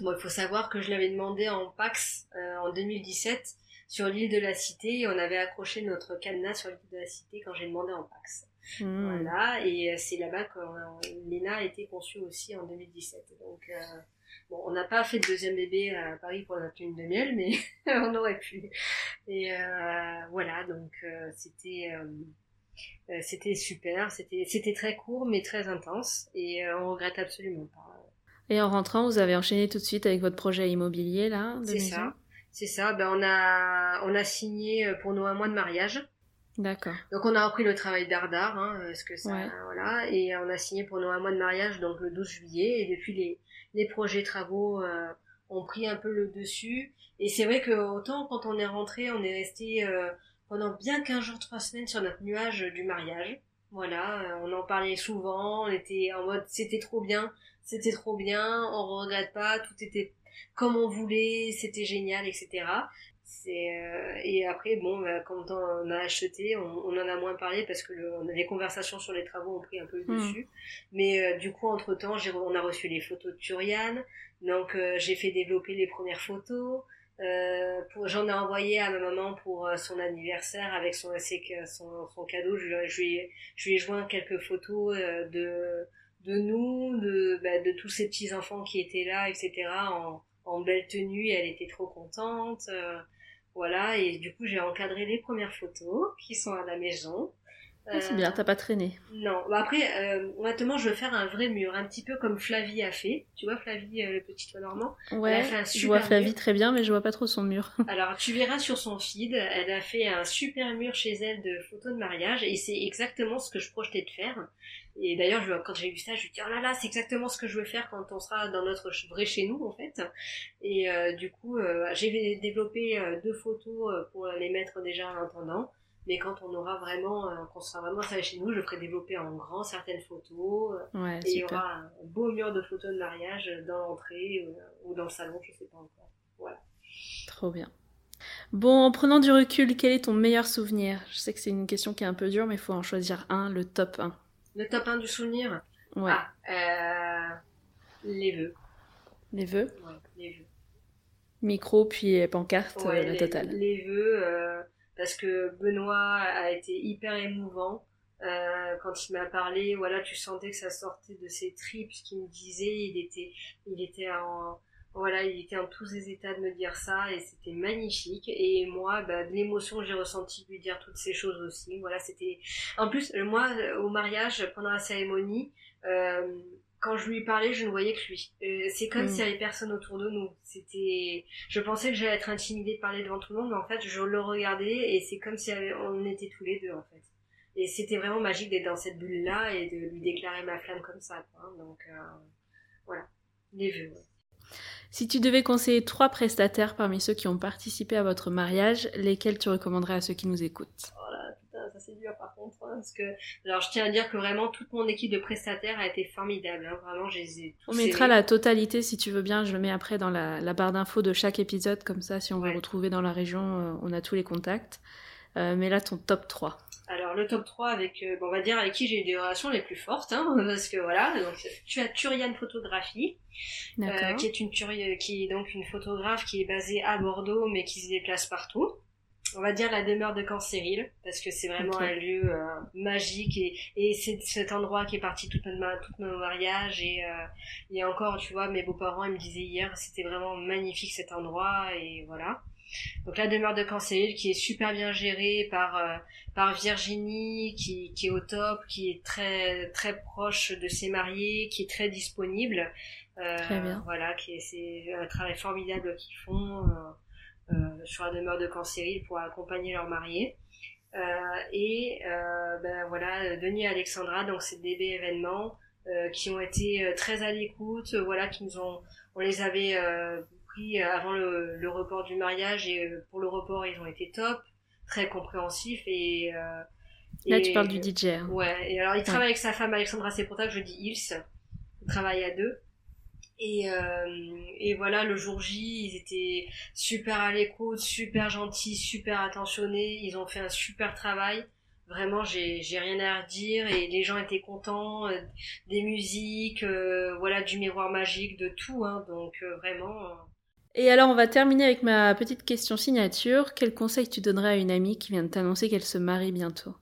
bon, il faut savoir que je l'avais demandé en Pax euh, en 2017 sur l'île de la Cité, et on avait accroché notre cadenas sur l'île de la Cité quand j'ai demandé en Pax. Hmm. Voilà, et euh, c'est là-bas que euh, Léna a été conçue aussi en 2017. Donc, euh, bon, on n'a pas fait de deuxième bébé à Paris pour notre lune de miel, mais on aurait pu. Et euh, voilà, donc euh, c'était c'était super, c'était c'était très court mais très intense, et on regrette absolument pas. Et en rentrant, vous avez enchaîné tout de suite avec votre projet immobilier là C'est ça, c'est ça. Ben on a on a signé euh, pour nos un mois de mariage. D'accord. Donc on a repris le travail d'Ardar, hein, parce que ça, Ouais. voilà, et on a signé pour nos un mois de mariage, donc le 12 juillet, et depuis les, les projets travaux euh, ont pris un peu le dessus. Et c'est vrai que autant quand on est rentré, on est resté euh, pendant bien 15 jours, 3 semaines sur notre nuage du mariage. Voilà, euh, on en parlait souvent, on était en mode c'était trop bien, c'était trop bien, on regrette pas, tout était comme on voulait, c'était génial, etc. C'est euh, et après bon bah, quand on a acheté on, on en a moins parlé parce que le, on a- les conversations sur les travaux ont pris un peu le Mm. dessus mais euh, du coup entre temps j'ai on a reçu les photos de Turian donc euh, j'ai fait développer les premières photos euh, pour j'en ai envoyé à ma maman pour euh, son anniversaire avec son ses- son, son cadeau je, lui ai- je lui ai, je lui ai joint quelques photos euh, de de nous de bah, de tous ces petits enfants qui étaient là etc en en belle tenue et elle était trop contente euh, voilà, et du coup j'ai encadré les premières photos qui sont à la maison. Ah, c'est Euh, bien, t'as pas traîné. Non, bah après, euh, honnêtement, je veux faire un vrai mur, un petit peu comme Flavie a fait. Tu vois Flavie, euh, le petit toit normand? Ouais, fait un je super vois Flavie mur. très bien, mais je vois pas trop son mur. Alors tu verras sur son feed, elle a fait un super mur chez elle de photos de mariage et c'est exactement ce que je projetais de faire. Et d'ailleurs, quand j'ai vu ça, je me suis dit oh là là, c'est exactement ce que je veux faire quand on sera dans notre vrai chez nous en fait. Et euh, du coup, euh, j'ai développé euh, deux photos pour les mettre déjà en attendant. Mais quand on aura vraiment, qu'on sera vraiment installé chez nous, je ferai développer en grand certaines photos. Ouais, et il y aura un beau mur de photos de mariage dans l'entrée ou dans le salon, je sais pas encore. Trop bien. Bon, en prenant du recul, quel est ton meilleur souvenir? Je sais que c'est une question qui est un peu dure, mais il faut en choisir un, le top 1. Le top 1 du souvenir Ouais, Ah, euh, les vœux. les vœux, Ouais, les vœux. micro, puis pancarte, Ouais, euh, la les, totale. les vœux, euh, parce que Benoît a été hyper émouvant. Euh, quand il m'a parlé, voilà, tu sentais que ça sortait de ses tripes, ce qu'il me disait, il était, il était en, voilà, il était en tous ses états de me dire ça, et c'était magnifique. Et moi, bah, de l'émotion que j'ai ressentie de lui dire toutes ces choses aussi, voilà, c'était, en plus, euh, moi, euh, au mariage, pendant la cérémonie, euh, quand je lui parlais, je ne voyais que lui. Euh, c'est comme Mm. s'il y avait personne autour de nous. C'était, je pensais que j'allais être intimidée de parler devant tout le monde, mais en fait, je le regardais et c'est comme si on était tous les deux, en fait. Et c'était vraiment magique d'être dans cette bulle-là et de lui déclarer ma flamme comme ça, quoi. Donc, euh, voilà. Les vœux, ouais. Si tu devais conseiller trois prestataires parmi ceux qui ont participé à votre mariage, lesquels tu recommanderais à ceux qui nous écoutent? Oh là, putain, ça c'est dur par contre. hein, parce que... Alors je tiens à dire que vraiment toute mon équipe de prestataires a été formidable. hein, Vraiment, je les ai tous On mettra aimés. la totalité si tu veux bien, je le mets après dans la, la barre d'infos de chaque épisode, comme ça si on veut Ouais. retrouver dans la région, euh, on a tous les contacts. Euh, mais là, ton top 3. Alors le top 3 avec, euh, bon, on va dire avec qui j'ai eu des relations les plus fortes, hein, parce que voilà, donc tu as Turian Photographie, euh, qui est une turi- qui est donc une photographe qui est basée à Bordeaux mais qui se déplace partout. On va dire la demeure de Cancéril parce que c'est vraiment un lieu euh, magique et, et c'est cet endroit qui est parti tout notre tous nos mariages et euh, et encore tu vois mes beaux-parents ils me disaient hier c'était vraiment magnifique cet endroit et voilà. Donc la demeure de Cancéril qui est super bien gérée par euh, par Virginie qui, qui est au top, qui est très très proche de ses mariés, qui est très disponible. Euh, Très bien. Voilà, qui est, c'est un travail formidable qu'ils font euh, sur la demeure de Cancéril pour accompagner leurs mariés. Et ben voilà, Denis et Alexandra, donc c'est DB événements euh, qui ont été euh, très à l'écoute, euh, voilà, qui nous ont, on les avait euh, avant le, le report du mariage et euh, pour le report ils ont été top, très compréhensifs et euh, Là, tu parles du DJ. hein. Ouais, et alors il travaille avec sa femme Alexandra, c'est pour ça que je dis ils. Ils travaillent à deux. Et, euh, et voilà, le jour J, ils étaient super à l'écoute, super gentils, super attentionnés. Ils ont fait un super travail. Vraiment, j'ai j'ai rien à redire et les gens étaient contents euh, des musiques, euh, voilà, du miroir magique, de tout. Hein, donc euh, vraiment, euh, Et alors, on va terminer avec ma petite question signature. Quel conseil tu donnerais à une amie qui vient de t'annoncer qu'elle se marie bientôt?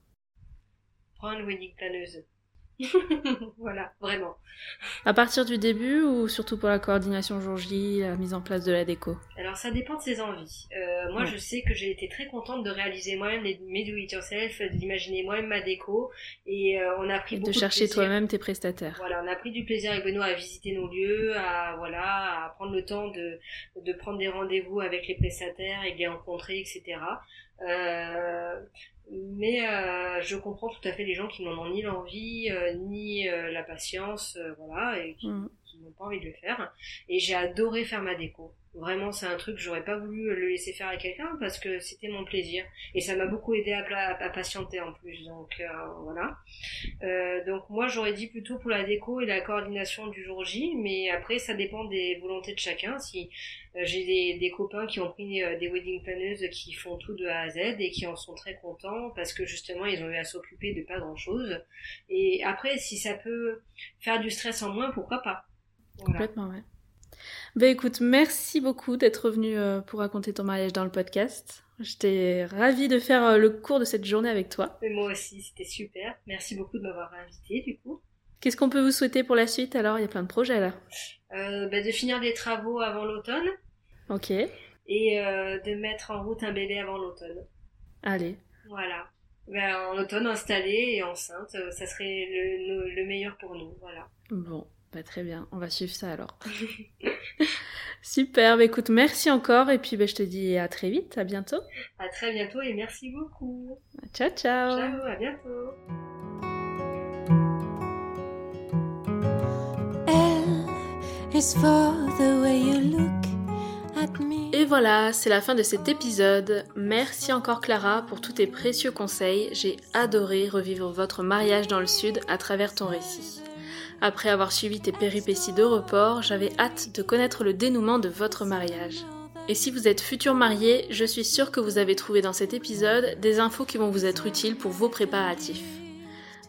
voilà, vraiment. À partir du début ou surtout pour la coordination jour J, la mise en place de la déco? Alors ça dépend de ses envies. Euh, moi Ouais. je sais que j'ai été très contente de réaliser moi-même les- mes do it yourself, d'imaginer moi-même ma déco et euh, on a pris Et beaucoup de chercher toi-même tes prestataires. Voilà, on a pris du plaisir avec Benoît à visiter nos lieux, à voilà, à prendre le temps de, de prendre des rendez-vous avec les prestataires et de les rencontrer, etc. Euh, mais euh, je comprends tout à fait les gens qui n'en ont ni l'envie, euh, ni euh, la patience, euh, voilà, et qui, Mm. qui n'ont pas envie de le faire. Et j'ai adoré faire ma déco. Vraiment, c'est un truc que j'aurais pas voulu le laisser faire à quelqu'un parce que c'était mon plaisir. Et ça m'a beaucoup aidé à, patienter en plus. Donc euh, voilà. Euh, donc moi j'aurais dit plutôt pour la déco et la coordination du jour J, mais après ça dépend des volontés de chacun. Si euh, j'ai des, des copains qui ont pris euh, des wedding planeuses qui font tout de A à Z et qui en sont très contents parce que justement ils ont eu à s'occuper de pas grand chose. Et après si ça peut faire du stress en moins, pourquoi pas? Complètement, ouais. Ben écoute, merci beaucoup d'être venu euh, pour raconter ton mariage dans le podcast. J'étais ravie de faire euh, le cours de cette journée avec toi. Et moi aussi, c'était super. Merci beaucoup de m'avoir invité du coup. Qu'est-ce qu'on peut vous souhaiter pour la suite alors? Il y a plein de projets là. Euh, bah, de finir des travaux avant l'automne Ok, et euh, de mettre en route un bébé avant l'automne. allez. Voilà. Ben, en automne, installée et enceinte, ça serait le- le meilleur pour nous. Voilà. Bon, bah très bien, on va suivre ça alors. Super, bah écoute, merci encore et puis bah, je te dis à très vite, à bientôt. À très bientôt et merci beaucoup. Ciao, ciao. Ciao, à bientôt. L is for the way you look at me. Et voilà, c'est la fin de cet épisode. Merci encore Clara pour tous tes précieux conseils. J'ai adoré revivre votre mariage dans le sud à travers ton récit. Après avoir suivi tes péripéties de report, j'avais hâte de connaître le dénouement de votre mariage. Et si vous êtes futur marié, je suis sûre que vous avez trouvé dans cet épisode des infos qui vont vous être utiles pour vos préparatifs.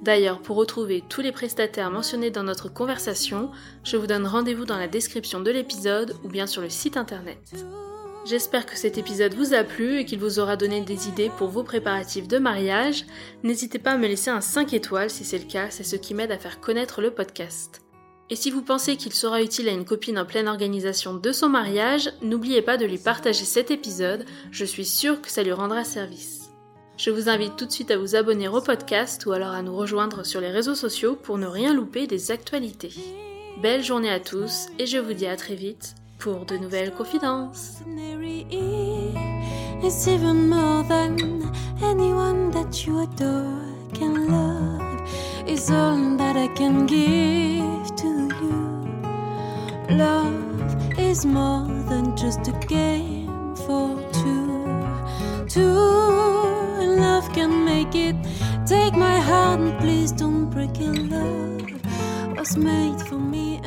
D'ailleurs, pour retrouver tous les prestataires mentionnés dans notre conversation, je vous donne rendez-vous dans la description de l'épisode ou bien sur le site internet. J'espère que cet épisode vous a plu et qu'il vous aura donné des idées pour vos préparatifs de mariage. N'hésitez pas à me laisser un 5 étoiles si c'est le cas, c'est ce qui m'aide à faire connaître le podcast. Et si vous pensez qu'il sera utile à une copine en pleine organisation de son mariage, n'oubliez pas de lui partager cet épisode, je suis sûre que ça lui rendra service. Je vous invite tout de suite à vous abonner au podcast ou alors à nous rejoindre sur les réseaux sociaux pour ne rien louper des actualités. Belle journée à tous et je vous dis à très vite pour de nouvelles confidences. Is even more than anyone that you adore can love. Is all that I can give to you. Love is more than just a game for two. Two, love can make it. Take my heart and please don't break it. Love was made for me.